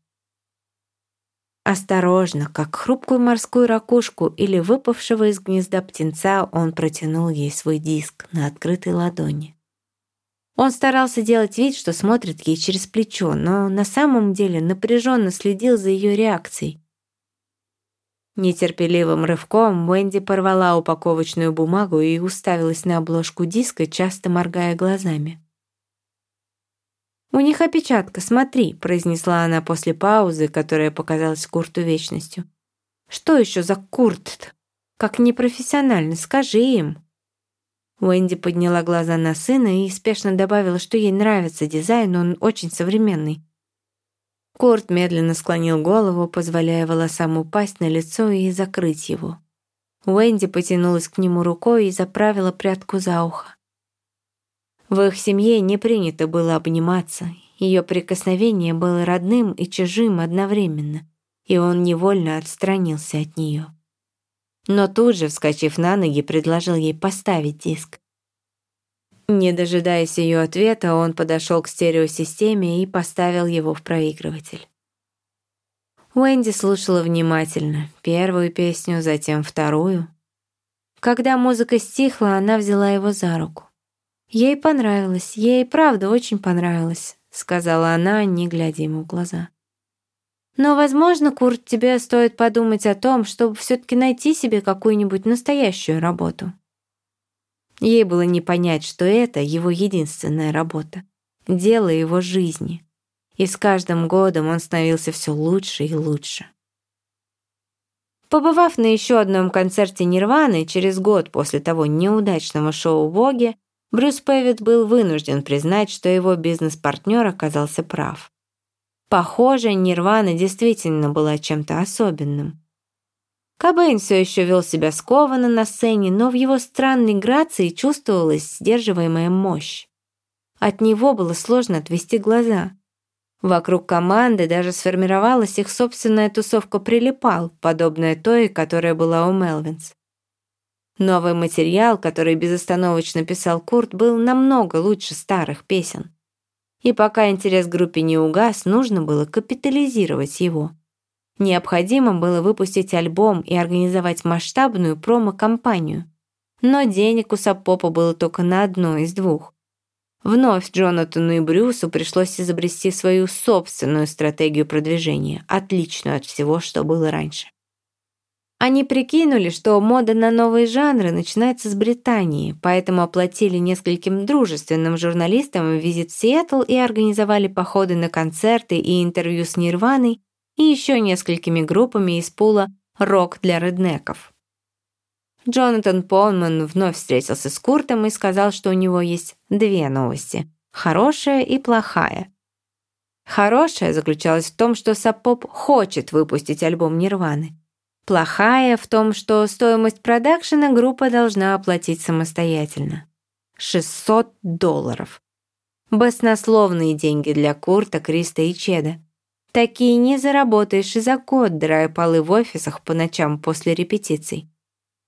Осторожно, как хрупкую морскую ракушку или выпавшего из гнезда птенца, он протянул ей свой диск на открытой ладони. Он старался делать вид, что смотрит ей через плечо, но на самом деле напряженно следил за ее реакцией. Нетерпеливым рывком Уэнди порвала упаковочную бумагу и уставилась на обложку диска, часто моргая глазами. «У них опечатка, смотри», — произнесла она после паузы, которая показалась Курту вечностью. «Что еще за Курт? Как непрофессионально, скажи им». Уэнди подняла глаза на сына и спешно добавила, что ей нравится дизайн, он очень современный. Курт медленно склонил голову, позволяя волосам упасть на лицо и закрыть его. Уэнди потянулась к нему рукой и заправила прядку за ухо. В их семье не принято было обниматься. Ее прикосновение было родным и чужим одновременно, и он невольно отстранился от нее но тут же, вскочив на ноги, предложил ей поставить диск. Не дожидаясь ее ответа, он подошел к стереосистеме и поставил его в проигрыватель. Уэнди слушала внимательно, первую песню, затем вторую. Когда музыка стихла, она взяла его за руку. «Ей понравилось, ей правда очень понравилось», — сказала она, не глядя ему в глаза. Но, возможно, Курт, тебе стоит подумать о том, чтобы все-таки найти себе какую-нибудь настоящую работу. Ей было не понять, что это его единственная работа, дело его жизни. И с каждым годом он становился все лучше и лучше. Побывав на еще одном концерте Нирваны через год после того неудачного шоу «Боги», Брюс Пэвит был вынужден признать, что его бизнес-партнер оказался прав. Похоже, Нирвана действительно была чем-то особенным. Кобейн все еще вел себя скованно на сцене, но в его странной грации чувствовалась сдерживаемая мощь. От него было сложно отвести глаза. Вокруг команды даже сформировалась их собственная тусовка «Прилипал», подобная той, которая была у Мелвинс. Новый материал, который безостановочно писал Курт, был намного лучше старых песен. И пока интерес к группе не угас, нужно было капитализировать его. Необходимо было выпустить альбом и организовать масштабную промо-компанию. Но денег у Саппопа было только на одно из двух. Вновь Джонатану и Брюсу пришлось изобрести свою собственную стратегию продвижения, отличную от всего, что было раньше. Они прикинули, что мода на новые жанры начинается с Британии, поэтому оплатили нескольким дружественным журналистам визит в Сиэтл и организовали походы на концерты и интервью с Нирваной и еще несколькими группами из пула «Рок для реднеков». Джонатан Полман вновь встретился с Куртом и сказал, что у него есть две новости – хорошая и плохая. Хорошая заключалась в том, что Сапоп хочет выпустить альбом Нирваны – Плохая в том, что стоимость продакшена группа должна оплатить самостоятельно. 600 долларов. Баснословные деньги для Курта, Криста и Чеда. Такие не заработаешь и за год, драя полы в офисах по ночам после репетиций.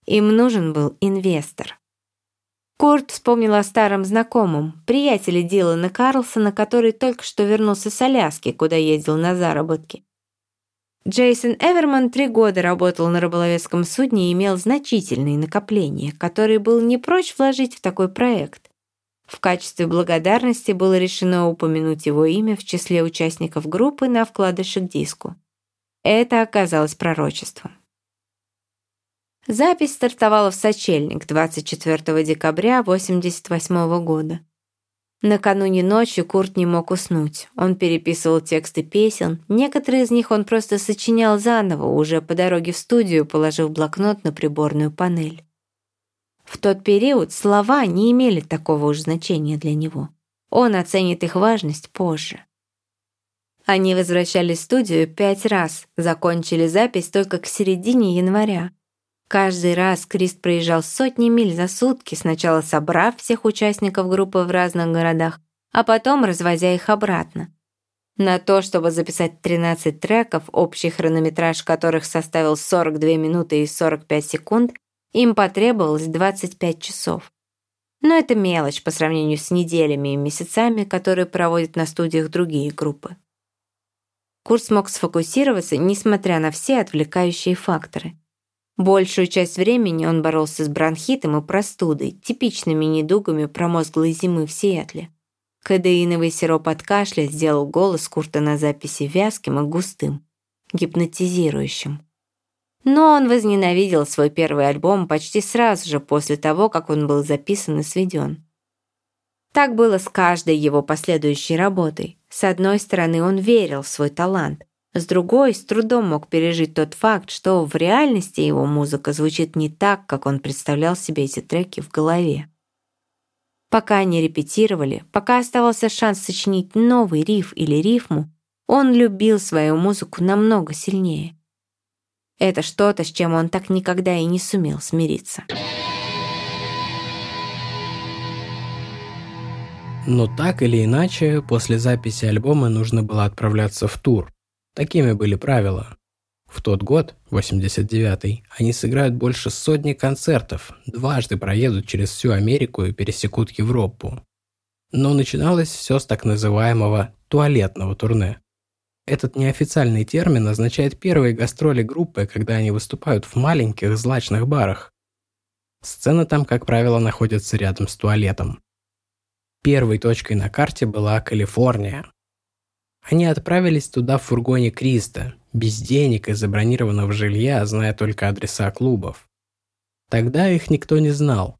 Им нужен был инвестор. Курт вспомнил о старом знакомом, приятеле Дилана Карлсона, который только что вернулся с Аляски, куда ездил на заработки. Джейсон Эверман три года работал на рыболовецком судне и имел значительные накопления, которые был не прочь вложить в такой проект. В качестве благодарности было решено упомянуть его имя в числе участников группы на вкладыше к диску. Это оказалось пророчеством. Запись стартовала в сочельник 24 декабря 1988 года. Накануне ночью Курт не мог уснуть. Он переписывал тексты песен. Некоторые из них он просто сочинял заново, уже по дороге в студию, положив блокнот на приборную панель. В тот период слова не имели такого уж значения для него. Он оценит их важность позже. Они возвращались в студию пять раз, закончили запись только к середине января. Каждый раз Крист проезжал сотни миль за сутки, сначала собрав всех участников группы в разных городах, а потом развозя их обратно. На то, чтобы записать 13 треков, общий хронометраж которых составил 42 минуты и 45 секунд, им потребовалось 25 часов. Но это мелочь по сравнению с неделями и месяцами, которые проводят на студиях другие группы. Курс смог сфокусироваться, несмотря на все отвлекающие факторы. Большую часть времени он боролся с бронхитом и простудой, типичными недугами промозглой зимы в Сиэтле. Кадеиновый сироп от кашля сделал голос Курта на записи вязким и густым, гипнотизирующим. Но он возненавидел свой первый альбом почти сразу же после того, как он был записан и сведен. Так было с каждой его последующей работой. С одной стороны, он верил в свой талант, с другой, с трудом мог пережить тот факт, что в реальности его музыка звучит не так, как он представлял себе эти треки в голове. Пока они репетировали, пока оставался шанс сочинить новый риф или рифму, он любил свою музыку намного сильнее. Это что-то, с чем он так никогда и не сумел смириться. Но так или иначе, после записи альбома нужно было отправляться в тур. Такими были правила. В тот год, 89-й, они сыграют больше сотни концертов, дважды проедут через всю Америку и пересекут Европу. Но начиналось все с так называемого «туалетного турне». Этот неофициальный термин означает первые гастроли группы, когда они выступают в маленьких злачных барах. Сцена там, как правило, находится рядом с туалетом. Первой точкой на карте была Калифорния. Они отправились туда в фургоне Криста, без денег и забронированного жилья, зная только адреса клубов. Тогда их никто не знал.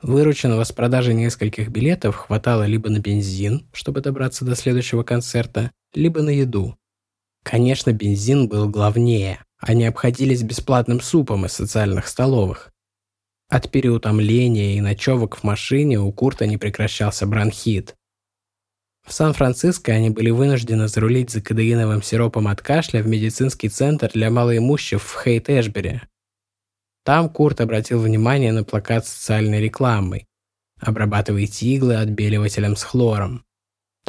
Вырученного с продажи нескольких билетов хватало либо на бензин, чтобы добраться до следующего концерта, либо на еду. Конечно, бензин был главнее. Они обходились бесплатным супом из социальных столовых. От переутомления и ночевок в машине у Курта не прекращался бронхит. В Сан-Франциско они были вынуждены зарулить за кадеиновым сиропом от кашля в медицинский центр для малоимущих в Хейт-Эшбери. Там Курт обратил внимание на плакат социальной рекламой «Обрабатывайте иглы отбеливателем с хлором».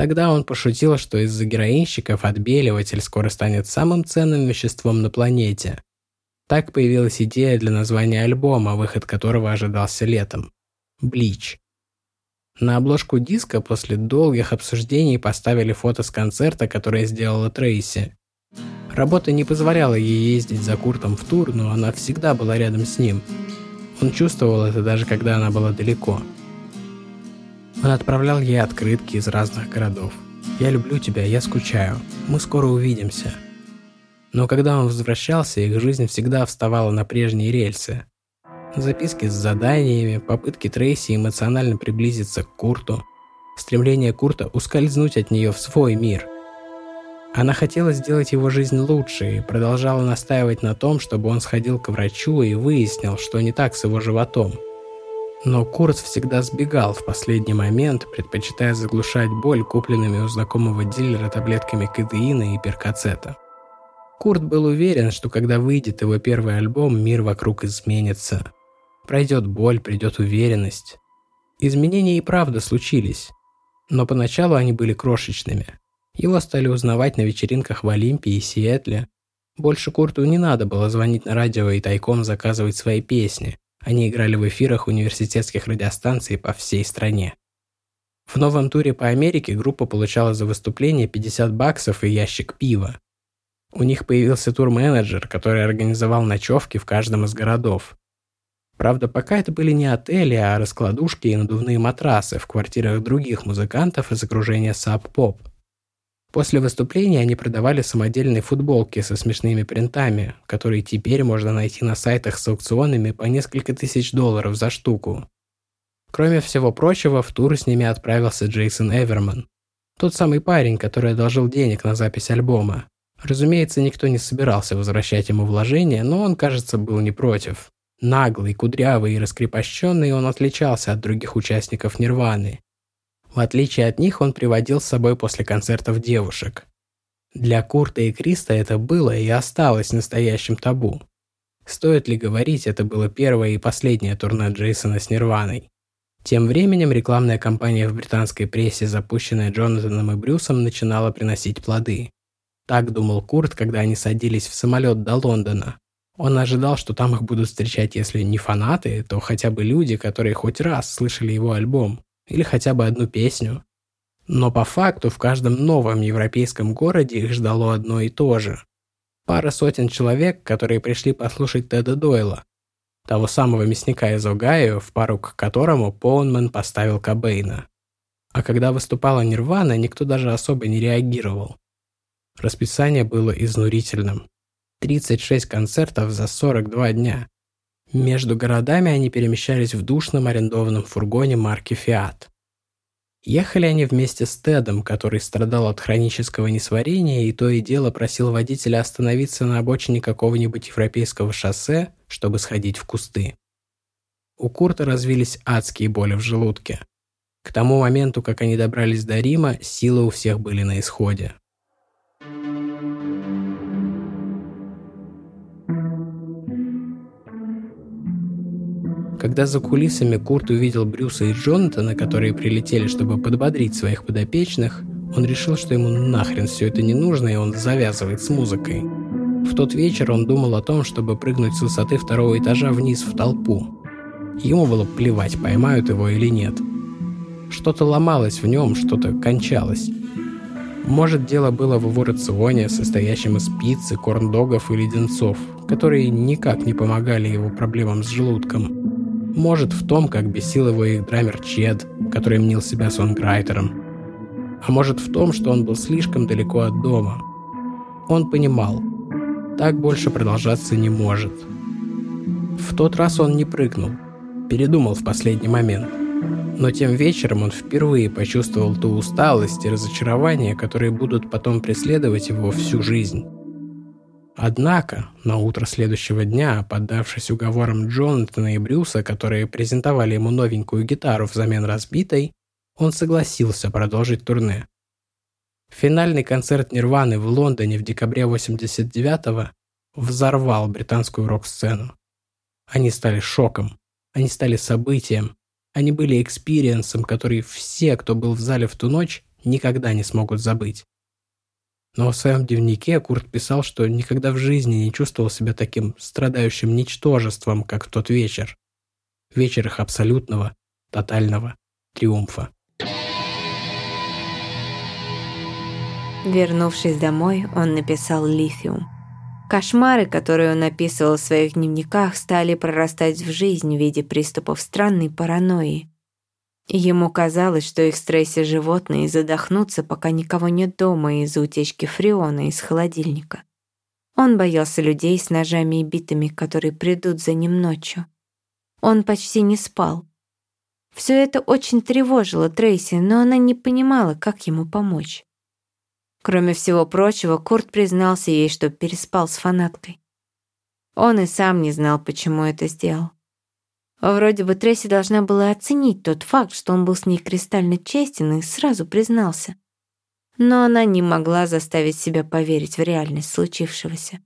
Тогда он пошутил, что из-за героинщиков отбеливатель скоро станет самым ценным веществом на планете. Так появилась идея для названия альбома, выход которого ожидался летом. «Блич». На обложку диска после долгих обсуждений поставили фото с концерта, которое сделала Трейси. Работа не позволяла ей ездить за Куртом в тур, но она всегда была рядом с ним. Он чувствовал это даже когда она была далеко. Он отправлял ей открытки из разных городов. «Я люблю тебя, я скучаю. Мы скоро увидимся». Но когда он возвращался, их жизнь всегда вставала на прежние рельсы. Записки с заданиями, попытки Трейси эмоционально приблизиться к Курту, стремление Курта ускользнуть от нее в свой мир. Она хотела сделать его жизнь лучше и продолжала настаивать на том, чтобы он сходил к врачу и выяснил, что не так с его животом – но Курт всегда сбегал в последний момент, предпочитая заглушать боль купленными у знакомого дилера таблетками кадеина и перкацета. Курт был уверен, что когда выйдет его первый альбом, мир вокруг изменится. Пройдет боль, придет уверенность. Изменения и правда случились. Но поначалу они были крошечными. Его стали узнавать на вечеринках в Олимпии и Сиэтле. Больше Курту не надо было звонить на радио и тайком заказывать свои песни. Они играли в эфирах университетских радиостанций по всей стране. В новом туре по Америке группа получала за выступление 50 баксов и ящик пива. У них появился тур-менеджер, который организовал ночевки в каждом из городов. Правда, пока это были не отели, а раскладушки и надувные матрасы в квартирах других музыкантов из окружения саб-поп. После выступления они продавали самодельные футболки со смешными принтами, которые теперь можно найти на сайтах с аукционами по несколько тысяч долларов за штуку. Кроме всего прочего, в тур с ними отправился Джейсон Эверман. Тот самый парень, который одолжил денег на запись альбома. Разумеется, никто не собирался возвращать ему вложения, но он, кажется, был не против. Наглый, кудрявый и раскрепощенный, он отличался от других участников Нирваны в отличие от них, он приводил с собой после концертов девушек. Для Курта и Криста это было и осталось настоящим табу. Стоит ли говорить, это было первое и последнее турне Джейсона с Нирваной. Тем временем рекламная кампания в британской прессе, запущенная Джонатаном и Брюсом, начинала приносить плоды. Так думал Курт, когда они садились в самолет до Лондона. Он ожидал, что там их будут встречать, если не фанаты, то хотя бы люди, которые хоть раз слышали его альбом или хотя бы одну песню. Но по факту в каждом новом европейском городе их ждало одно и то же. Пара сотен человек, которые пришли послушать Теда Дойла, того самого мясника из Огайо, в пару к которому Поунман поставил Кобейна. А когда выступала Нирвана, никто даже особо не реагировал. Расписание было изнурительным. 36 концертов за 42 дня. Между городами они перемещались в душном арендованном фургоне марки «Фиат». Ехали они вместе с Тедом, который страдал от хронического несварения и то и дело просил водителя остановиться на обочине какого-нибудь европейского шоссе, чтобы сходить в кусты. У Курта развились адские боли в желудке. К тому моменту, как они добрались до Рима, силы у всех были на исходе. Когда за кулисами Курт увидел Брюса и Джонатана, которые прилетели, чтобы подбодрить своих подопечных, он решил, что ему нахрен все это не нужно, и он завязывает с музыкой. В тот вечер он думал о том, чтобы прыгнуть с высоты второго этажа вниз в толпу. Ему было плевать, поймают его или нет. Что-то ломалось в нем, что-то кончалось. Может, дело было в его рационе, состоящем из пиццы, корндогов и леденцов, которые никак не помогали его проблемам с желудком. Может, в том, как бесил его их драмер Чед, который мнил себя сонграйтером. А может, в том, что он был слишком далеко от дома. Он понимал, так больше продолжаться не может. В тот раз он не прыгнул, передумал в последний момент. Но тем вечером он впервые почувствовал ту усталость и разочарование, которые будут потом преследовать его всю жизнь. Однако, на утро следующего дня, поддавшись уговорам Джонатана и Брюса, которые презентовали ему новенькую гитару взамен разбитой, он согласился продолжить турне. Финальный концерт Нирваны в Лондоне в декабре 89-го взорвал британскую рок-сцену. Они стали шоком, они стали событием, они были experience ом, который все, кто был в зале в ту ночь, никогда не смогут забыть. Но в своем дневнике Курт писал, что никогда в жизни не чувствовал себя таким страдающим ничтожеством, как в тот вечер. Вечер их абсолютного, тотального триумфа. Вернувшись домой, он написал «Литhium». Кошмары, которые он описывал в своих дневниках, стали прорастать в жизнь в виде приступов странной паранойи. Ему казалось, что их стрессе животные задохнутся, пока никого нет дома из-за утечки фреона из холодильника. Он боялся людей с ножами и битами, которые придут за ним ночью. Он почти не спал. Все это очень тревожило Трейси, но она не понимала, как ему помочь. Кроме всего прочего, Курт признался ей, что переспал с фанаткой. Он и сам не знал, почему это сделал. Вроде бы Тресси должна была оценить тот факт, что он был с ней кристально честен и сразу признался. Но она не могла заставить себя поверить в реальность случившегося.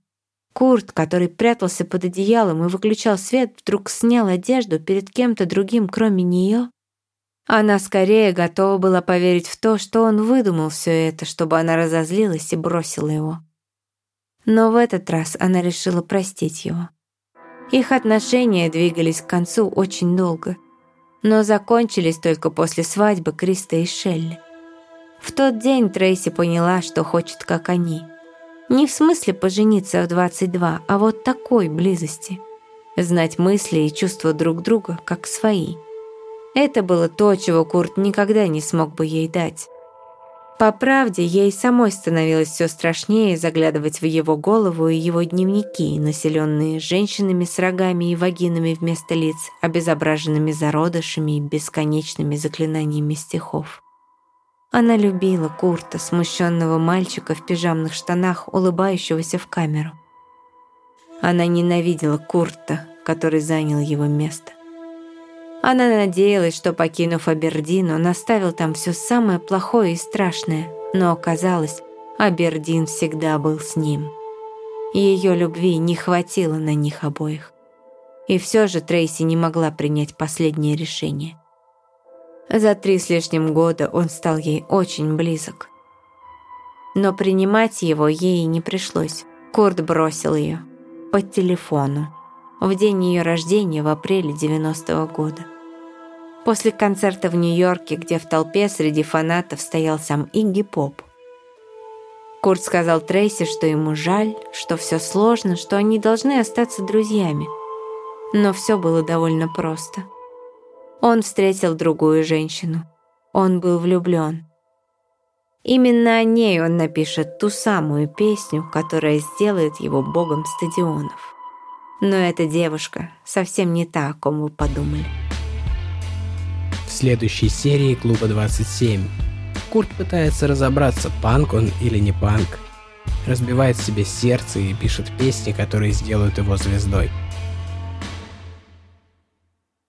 Курт, который прятался под одеялом и выключал свет, вдруг снял одежду перед кем-то другим, кроме нее она скорее готова была поверить в то, что он выдумал все это, чтобы она разозлилась и бросила его. Но в этот раз она решила простить его. Их отношения двигались к концу очень долго, но закончились только после свадьбы Криста и Шелли. В тот день Трейси поняла, что хочет, как они. Не в смысле пожениться в 22, а вот такой близости. Знать мысли и чувства друг друга, как свои – это было то, чего Курт никогда не смог бы ей дать. По правде, ей самой становилось все страшнее заглядывать в его голову и его дневники, населенные женщинами с рогами и вагинами вместо лиц, обезображенными зародышами и бесконечными заклинаниями стихов. Она любила Курта, смущенного мальчика в пижамных штанах, улыбающегося в камеру. Она ненавидела Курта, который занял его место. Она надеялась, что, покинув Абердин, он оставил там все самое плохое и страшное, но оказалось, Абердин всегда был с ним. Ее любви не хватило на них обоих. И все же Трейси не могла принять последнее решение. За три с лишним года он стал ей очень близок. Но принимать его ей не пришлось. Курт бросил ее. По телефону. В день ее рождения в апреле 90-го года после концерта в Нью-Йорке, где в толпе среди фанатов стоял сам Игги Поп. Курт сказал Трейси, что ему жаль, что все сложно, что они должны остаться друзьями. Но все было довольно просто. Он встретил другую женщину. Он был влюблен. Именно о ней он напишет ту самую песню, которая сделает его богом стадионов. Но эта девушка совсем не та, о ком вы подумали следующей серии Клуба 27. Курт пытается разобраться, панк он или не панк. Разбивает себе сердце и пишет песни, которые сделают его звездой.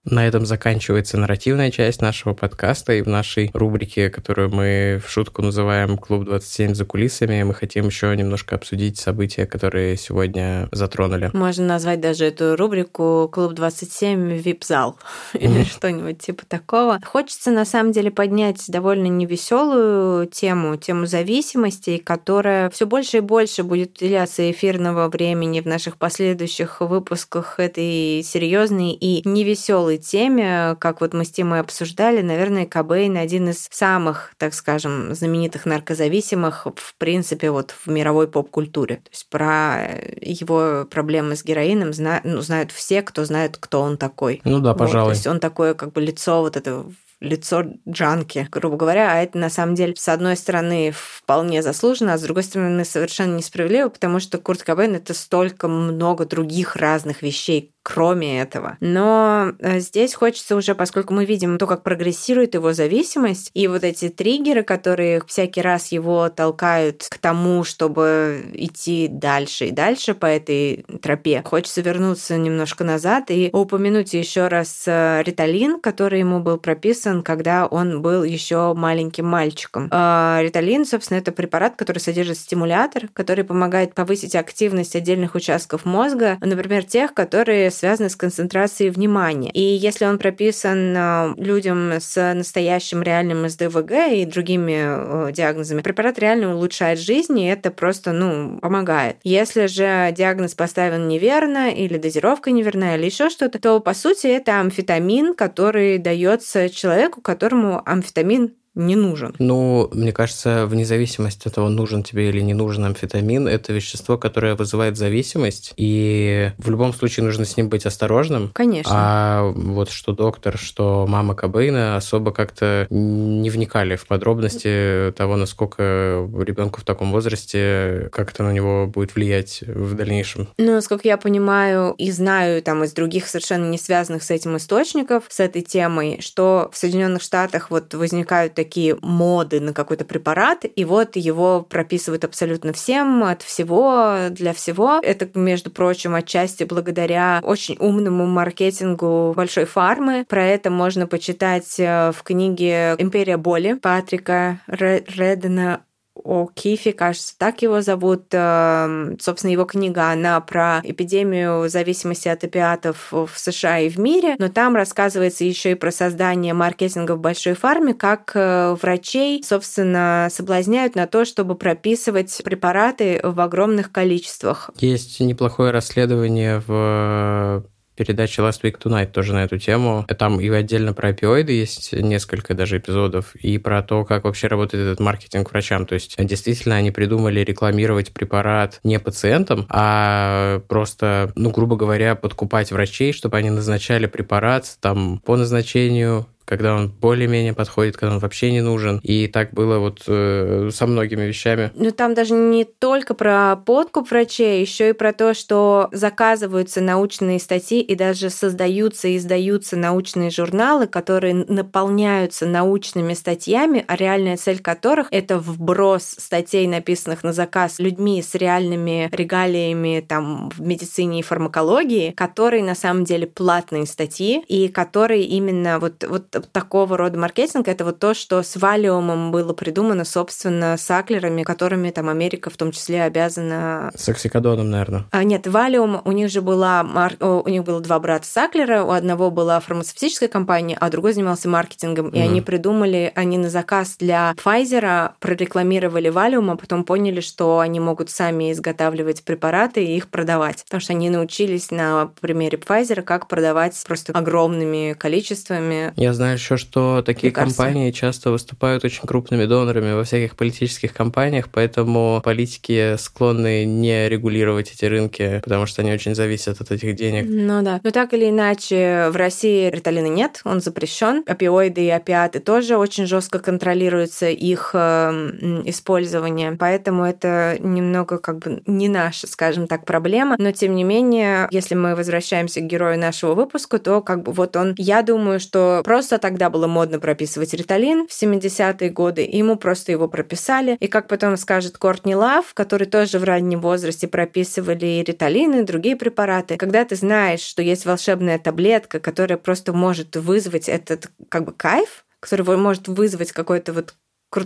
На этом заканчивается нарративная часть нашего подкаста, и в нашей рубрике, которую мы в шутку называем «Клуб 27 за кулисами», мы хотим еще немножко обсудить события, которые сегодня затронули. Можно назвать даже эту рубрику «Клуб 27 вип-зал» или что-нибудь типа такого. Хочется, на самом деле, поднять довольно невеселую тему, тему зависимости, которая все больше и больше будет уделяться эфирного времени в наших последующих выпусках этой серьезной и невеселой теме, как вот мы с Тимой обсуждали, наверное, Кобейн один из самых, так скажем, знаменитых наркозависимых, в принципе, вот в мировой поп-культуре. То есть про его проблемы с героином зна- ну, знают все, кто знает, кто он такой. Ну да, пожалуй. Вот, то есть он такое как бы лицо вот этого лицо джанки, грубо говоря, а это на самом деле, с одной стороны, вполне заслуженно, а с другой стороны, совершенно несправедливо, потому что Курт Кобейн — это столько много других разных вещей, кроме этого. Но э, здесь хочется уже, поскольку мы видим то, как прогрессирует его зависимость, и вот эти триггеры, которые всякий раз его толкают к тому, чтобы идти дальше и дальше по этой тропе, хочется вернуться немножко назад и упомянуть еще раз э, риталин, который ему был прописан, когда он был еще маленьким мальчиком. А, риталин, собственно, это препарат, который содержит стимулятор, который помогает повысить активность отдельных участков мозга, например, тех, которые связаны с концентрацией внимания. И если он прописан э, людям с настоящим реальным СДВГ и другими э, диагнозами, препарат реально улучшает жизнь, и это просто, ну, помогает. Если же диагноз поставлен неверно, или дозировка неверная, или еще что-то, то, по сути, это амфетамин, который дается человеку, которому амфетамин не нужен. Ну, мне кажется, вне зависимости от того, нужен тебе или не нужен амфетамин, это вещество, которое вызывает зависимость, и в любом случае нужно с ним быть осторожным. Конечно. А вот что доктор, что мама Кобейна особо как-то не вникали в подробности того, насколько ребенку в таком возрасте, как это на него будет влиять в дальнейшем. Ну, насколько я понимаю и знаю там из других совершенно не связанных с этим источников, с этой темой, что в Соединенных Штатах вот возникают такие такие моды на какой-то препарат, и вот его прописывают абсолютно всем, от всего, для всего. Это, между прочим, отчасти благодаря очень умному маркетингу большой фармы. Про это можно почитать э, в книге «Империя боли» Патрика Редена о Кифе, кажется, так его зовут. Эм, собственно, его книга, она про эпидемию зависимости от опиатов в США и в мире, но там рассказывается еще и про создание маркетинга в большой фарме, как э, врачей, собственно, соблазняют на то, чтобы прописывать препараты в огромных количествах. Есть неплохое расследование в передаче Last Week Tonight тоже на эту тему. Там и отдельно про опиоиды есть несколько даже эпизодов, и про то, как вообще работает этот маркетинг врачам. То есть действительно они придумали рекламировать препарат не пациентам, а просто, ну, грубо говоря, подкупать врачей, чтобы они назначали препарат там по назначению когда он более-менее подходит, когда он вообще не нужен. И так было вот э, со многими вещами. Ну, там даже не только про подкуп врачей, еще и про то, что заказываются научные статьи и даже создаются и издаются научные журналы, которые наполняются научными статьями, а реальная цель которых — это вброс статей, написанных на заказ людьми с реальными регалиями там, в медицине и фармакологии, которые на самом деле платные статьи, и которые именно вот, вот такого рода маркетинг, это вот то, что с Валиумом было придумано, собственно, с аклерами, которыми там Америка в том числе обязана... С оксикодоном, наверное. А, нет, Валиум, у них же была... У них было два брата Саклера, у одного была фармацевтическая компания, а другой занимался маркетингом, и mm. они придумали, они на заказ для Pfizer прорекламировали Валиум, а потом поняли, что они могут сами изготавливать препараты и их продавать, потому что они научились на примере Pfizer, как продавать просто огромными количествами. Я знаю знаю еще, что такие компании часто выступают очень крупными донорами во всяких политических кампаниях, поэтому политики склонны не регулировать эти рынки, потому что они очень зависят от этих денег. Ну да. Но так или иначе, в России риталина нет, он запрещен. Опиоиды и опиаты тоже очень жестко контролируются их э, использование, поэтому это немного как бы не наша, скажем так, проблема. Но тем не менее, если мы возвращаемся к герою нашего выпуска, то как бы вот он, я думаю, что просто просто тогда было модно прописывать риталин в 70-е годы, и ему просто его прописали. И как потом скажет Кортни Лав, который тоже в раннем возрасте прописывали риталин и другие препараты, когда ты знаешь, что есть волшебная таблетка, которая просто может вызвать этот как бы кайф, который может вызвать какой-то вот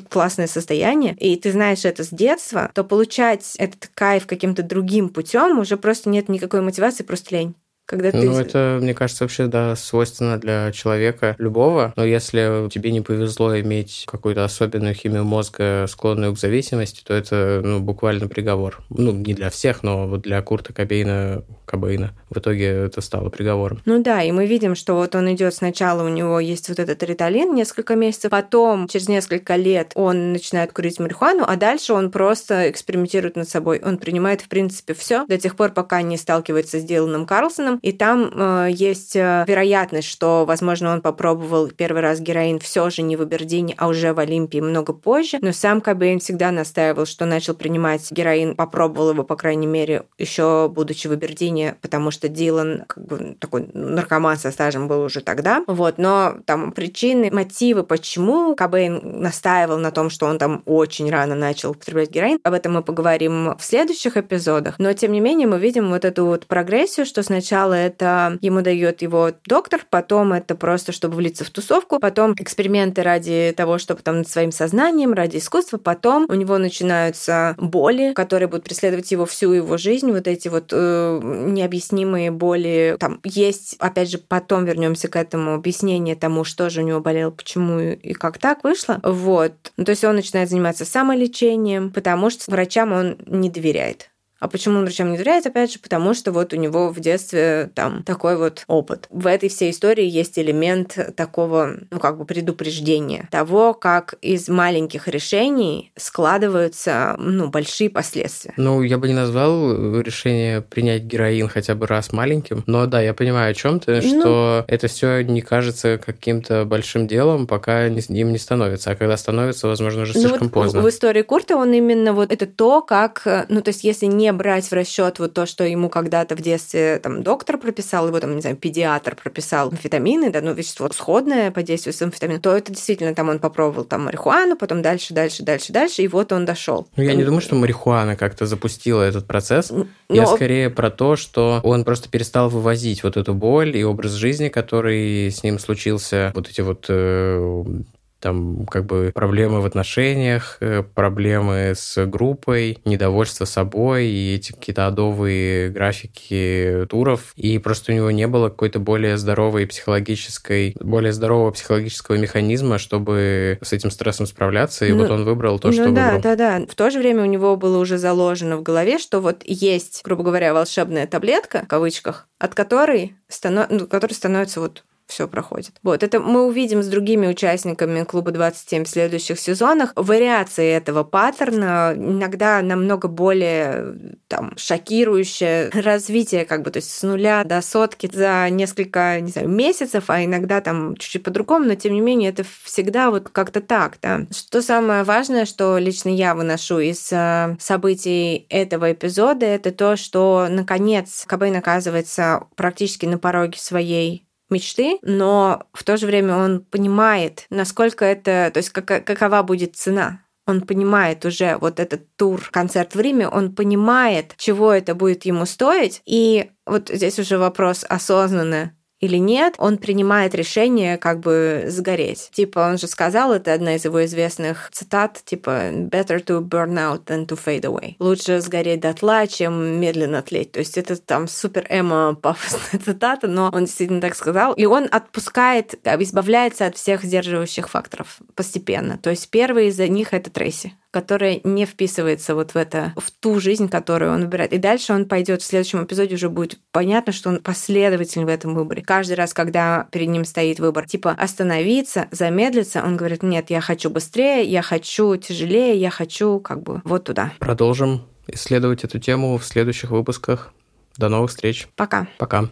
классное состояние, и ты знаешь это с детства, то получать этот кайф каким-то другим путем уже просто нет никакой мотивации, просто лень. Когда ты... Ну, это, мне кажется, вообще, да, свойственно для человека любого. Но если тебе не повезло иметь какую-то особенную химию мозга, склонную к зависимости, то это, ну, буквально приговор. Ну, не для всех, но вот для Курта Кобейна, Кобейна в итоге это стало приговором. Ну да, и мы видим, что вот он идет сначала, у него есть вот этот риталин несколько месяцев, потом через несколько лет он начинает курить марихуану, а дальше он просто экспериментирует над собой. Он принимает, в принципе, все до тех пор, пока не сталкивается с Диланом Карлсоном, и там э, есть э, вероятность, что, возможно, он попробовал первый раз героин все же не в Абердине, а уже в Олимпии много позже. Но сам Кобейн всегда настаивал, что начал принимать героин, попробовал его, по крайней мере, еще будучи в Абердине, потому что Дилан как бы такой наркоман со стажем был уже тогда. Вот, но там причины, мотивы, почему Кобейн настаивал на том, что он там очень рано начал употреблять героин, об этом мы поговорим в следующих эпизодах. Но, тем не менее, мы видим вот эту вот прогрессию, что сначала Сначала это ему дает его доктор, потом это просто, чтобы влиться в тусовку, потом эксперименты ради того, чтобы там над своим сознанием, ради искусства, потом у него начинаются боли, которые будут преследовать его всю его жизнь, вот эти вот э, необъяснимые боли. Там есть, опять же, потом вернемся к этому объяснение тому, что же у него болело, почему и как так вышло. Вот. Ну, то есть он начинает заниматься самолечением, потому что врачам он не доверяет. А почему он врачам не доверяет? Опять же, потому что вот у него в детстве там такой вот опыт. В этой всей истории есть элемент такого, ну, как бы предупреждения того, как из маленьких решений складываются, ну, большие последствия. Ну, я бы не назвал решение принять героин хотя бы раз маленьким, но да, я понимаю о чем ты, ну, что это все не кажется каким-то большим делом, пока им не становится, а когда становится, возможно, уже слишком ну, вот поздно. В истории Курта он именно вот это то, как, ну, то есть если не брать в расчет вот то, что ему когда-то в детстве там доктор прописал, его там, не знаю, педиатр прописал амфетамины, да, ну, вещество сходное по действию с амфетамином, то это действительно там он попробовал там марихуану, потом дальше, дальше, дальше, дальше, и вот он дошел. Ну, я не думаю, что марихуана как-то запустила этот процесс. Но... Я скорее про то, что он просто перестал вывозить вот эту боль и образ жизни, который с ним случился, вот эти вот э, там как бы проблемы в отношениях, э, проблемы с группой, недовольство собой и эти какие-то адовые графики туров. И просто у него не было какой-то более здоровой психологической, более здорового психологического механизма, чтобы с этим стрессом справляться. И ну, вот он выбрал то, ну, что да, выбрал. Да, да, да. В то же время у него было уже заложено в голове, что вот есть, грубо говоря, волшебная таблетка, в кавычках, от которой, станов... ну, которая становится вот все проходит. Вот, это мы увидим с другими участниками клуба 27 в следующих сезонах. Вариации этого паттерна иногда намного более там шокирующее развитие, как бы, то есть с нуля до сотки за несколько, не знаю, месяцев, а иногда там чуть-чуть по-другому, но тем не менее это всегда вот как-то так, да. Что самое важное, что лично я выношу из э, событий этого эпизода, это то, что наконец Кобейн оказывается практически на пороге своей мечты, но в то же время он понимает, насколько это, то есть как, какова будет цена. Он понимает уже вот этот тур, концерт в Риме, он понимает, чего это будет ему стоить. И вот здесь уже вопрос осознанно или нет, он принимает решение как бы сгореть. Типа, он же сказал, это одна из его известных цитат, типа «better to burn out than to fade away». Лучше сгореть дотла, чем медленно тлеть. То есть это там супер эмо пафосная цитата, но он действительно так сказал. И он отпускает, избавляется от всех сдерживающих факторов постепенно. То есть первый из них — это Трейси которая не вписывается вот в это, в ту жизнь, которую он выбирает. И дальше он пойдет в следующем эпизоде уже будет понятно, что он последовательный в этом выборе. Каждый раз, когда перед ним стоит выбор, типа остановиться, замедлиться, он говорит, нет, я хочу быстрее, я хочу тяжелее, я хочу как бы вот туда. Продолжим исследовать эту тему в следующих выпусках. До новых встреч. Пока. Пока.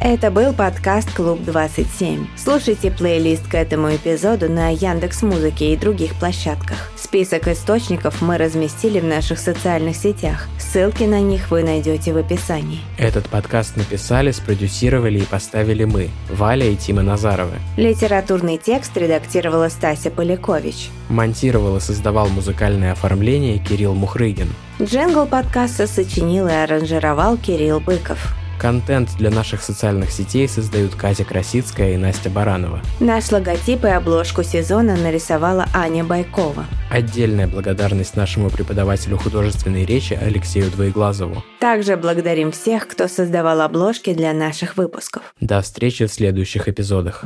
Это был подкаст «Клуб 27». Слушайте плейлист к этому эпизоду на Яндекс Музыке и других площадках. Список источников мы разместили в наших социальных сетях. Ссылки на них вы найдете в описании. Этот подкаст написали, спродюсировали и поставили мы, Валя и Тима Назаровы. Литературный текст редактировала Стася Полякович. Монтировал и создавал музыкальное оформление Кирилл Мухрыгин. Джингл подкаста сочинил и аранжировал Кирилл Быков. Контент для наших социальных сетей создают Катя Красицкая и Настя Баранова. Наш логотип и обложку сезона нарисовала Аня Байкова. Отдельная благодарность нашему преподавателю художественной речи Алексею Двоеглазову. Также благодарим всех, кто создавал обложки для наших выпусков. До встречи в следующих эпизодах.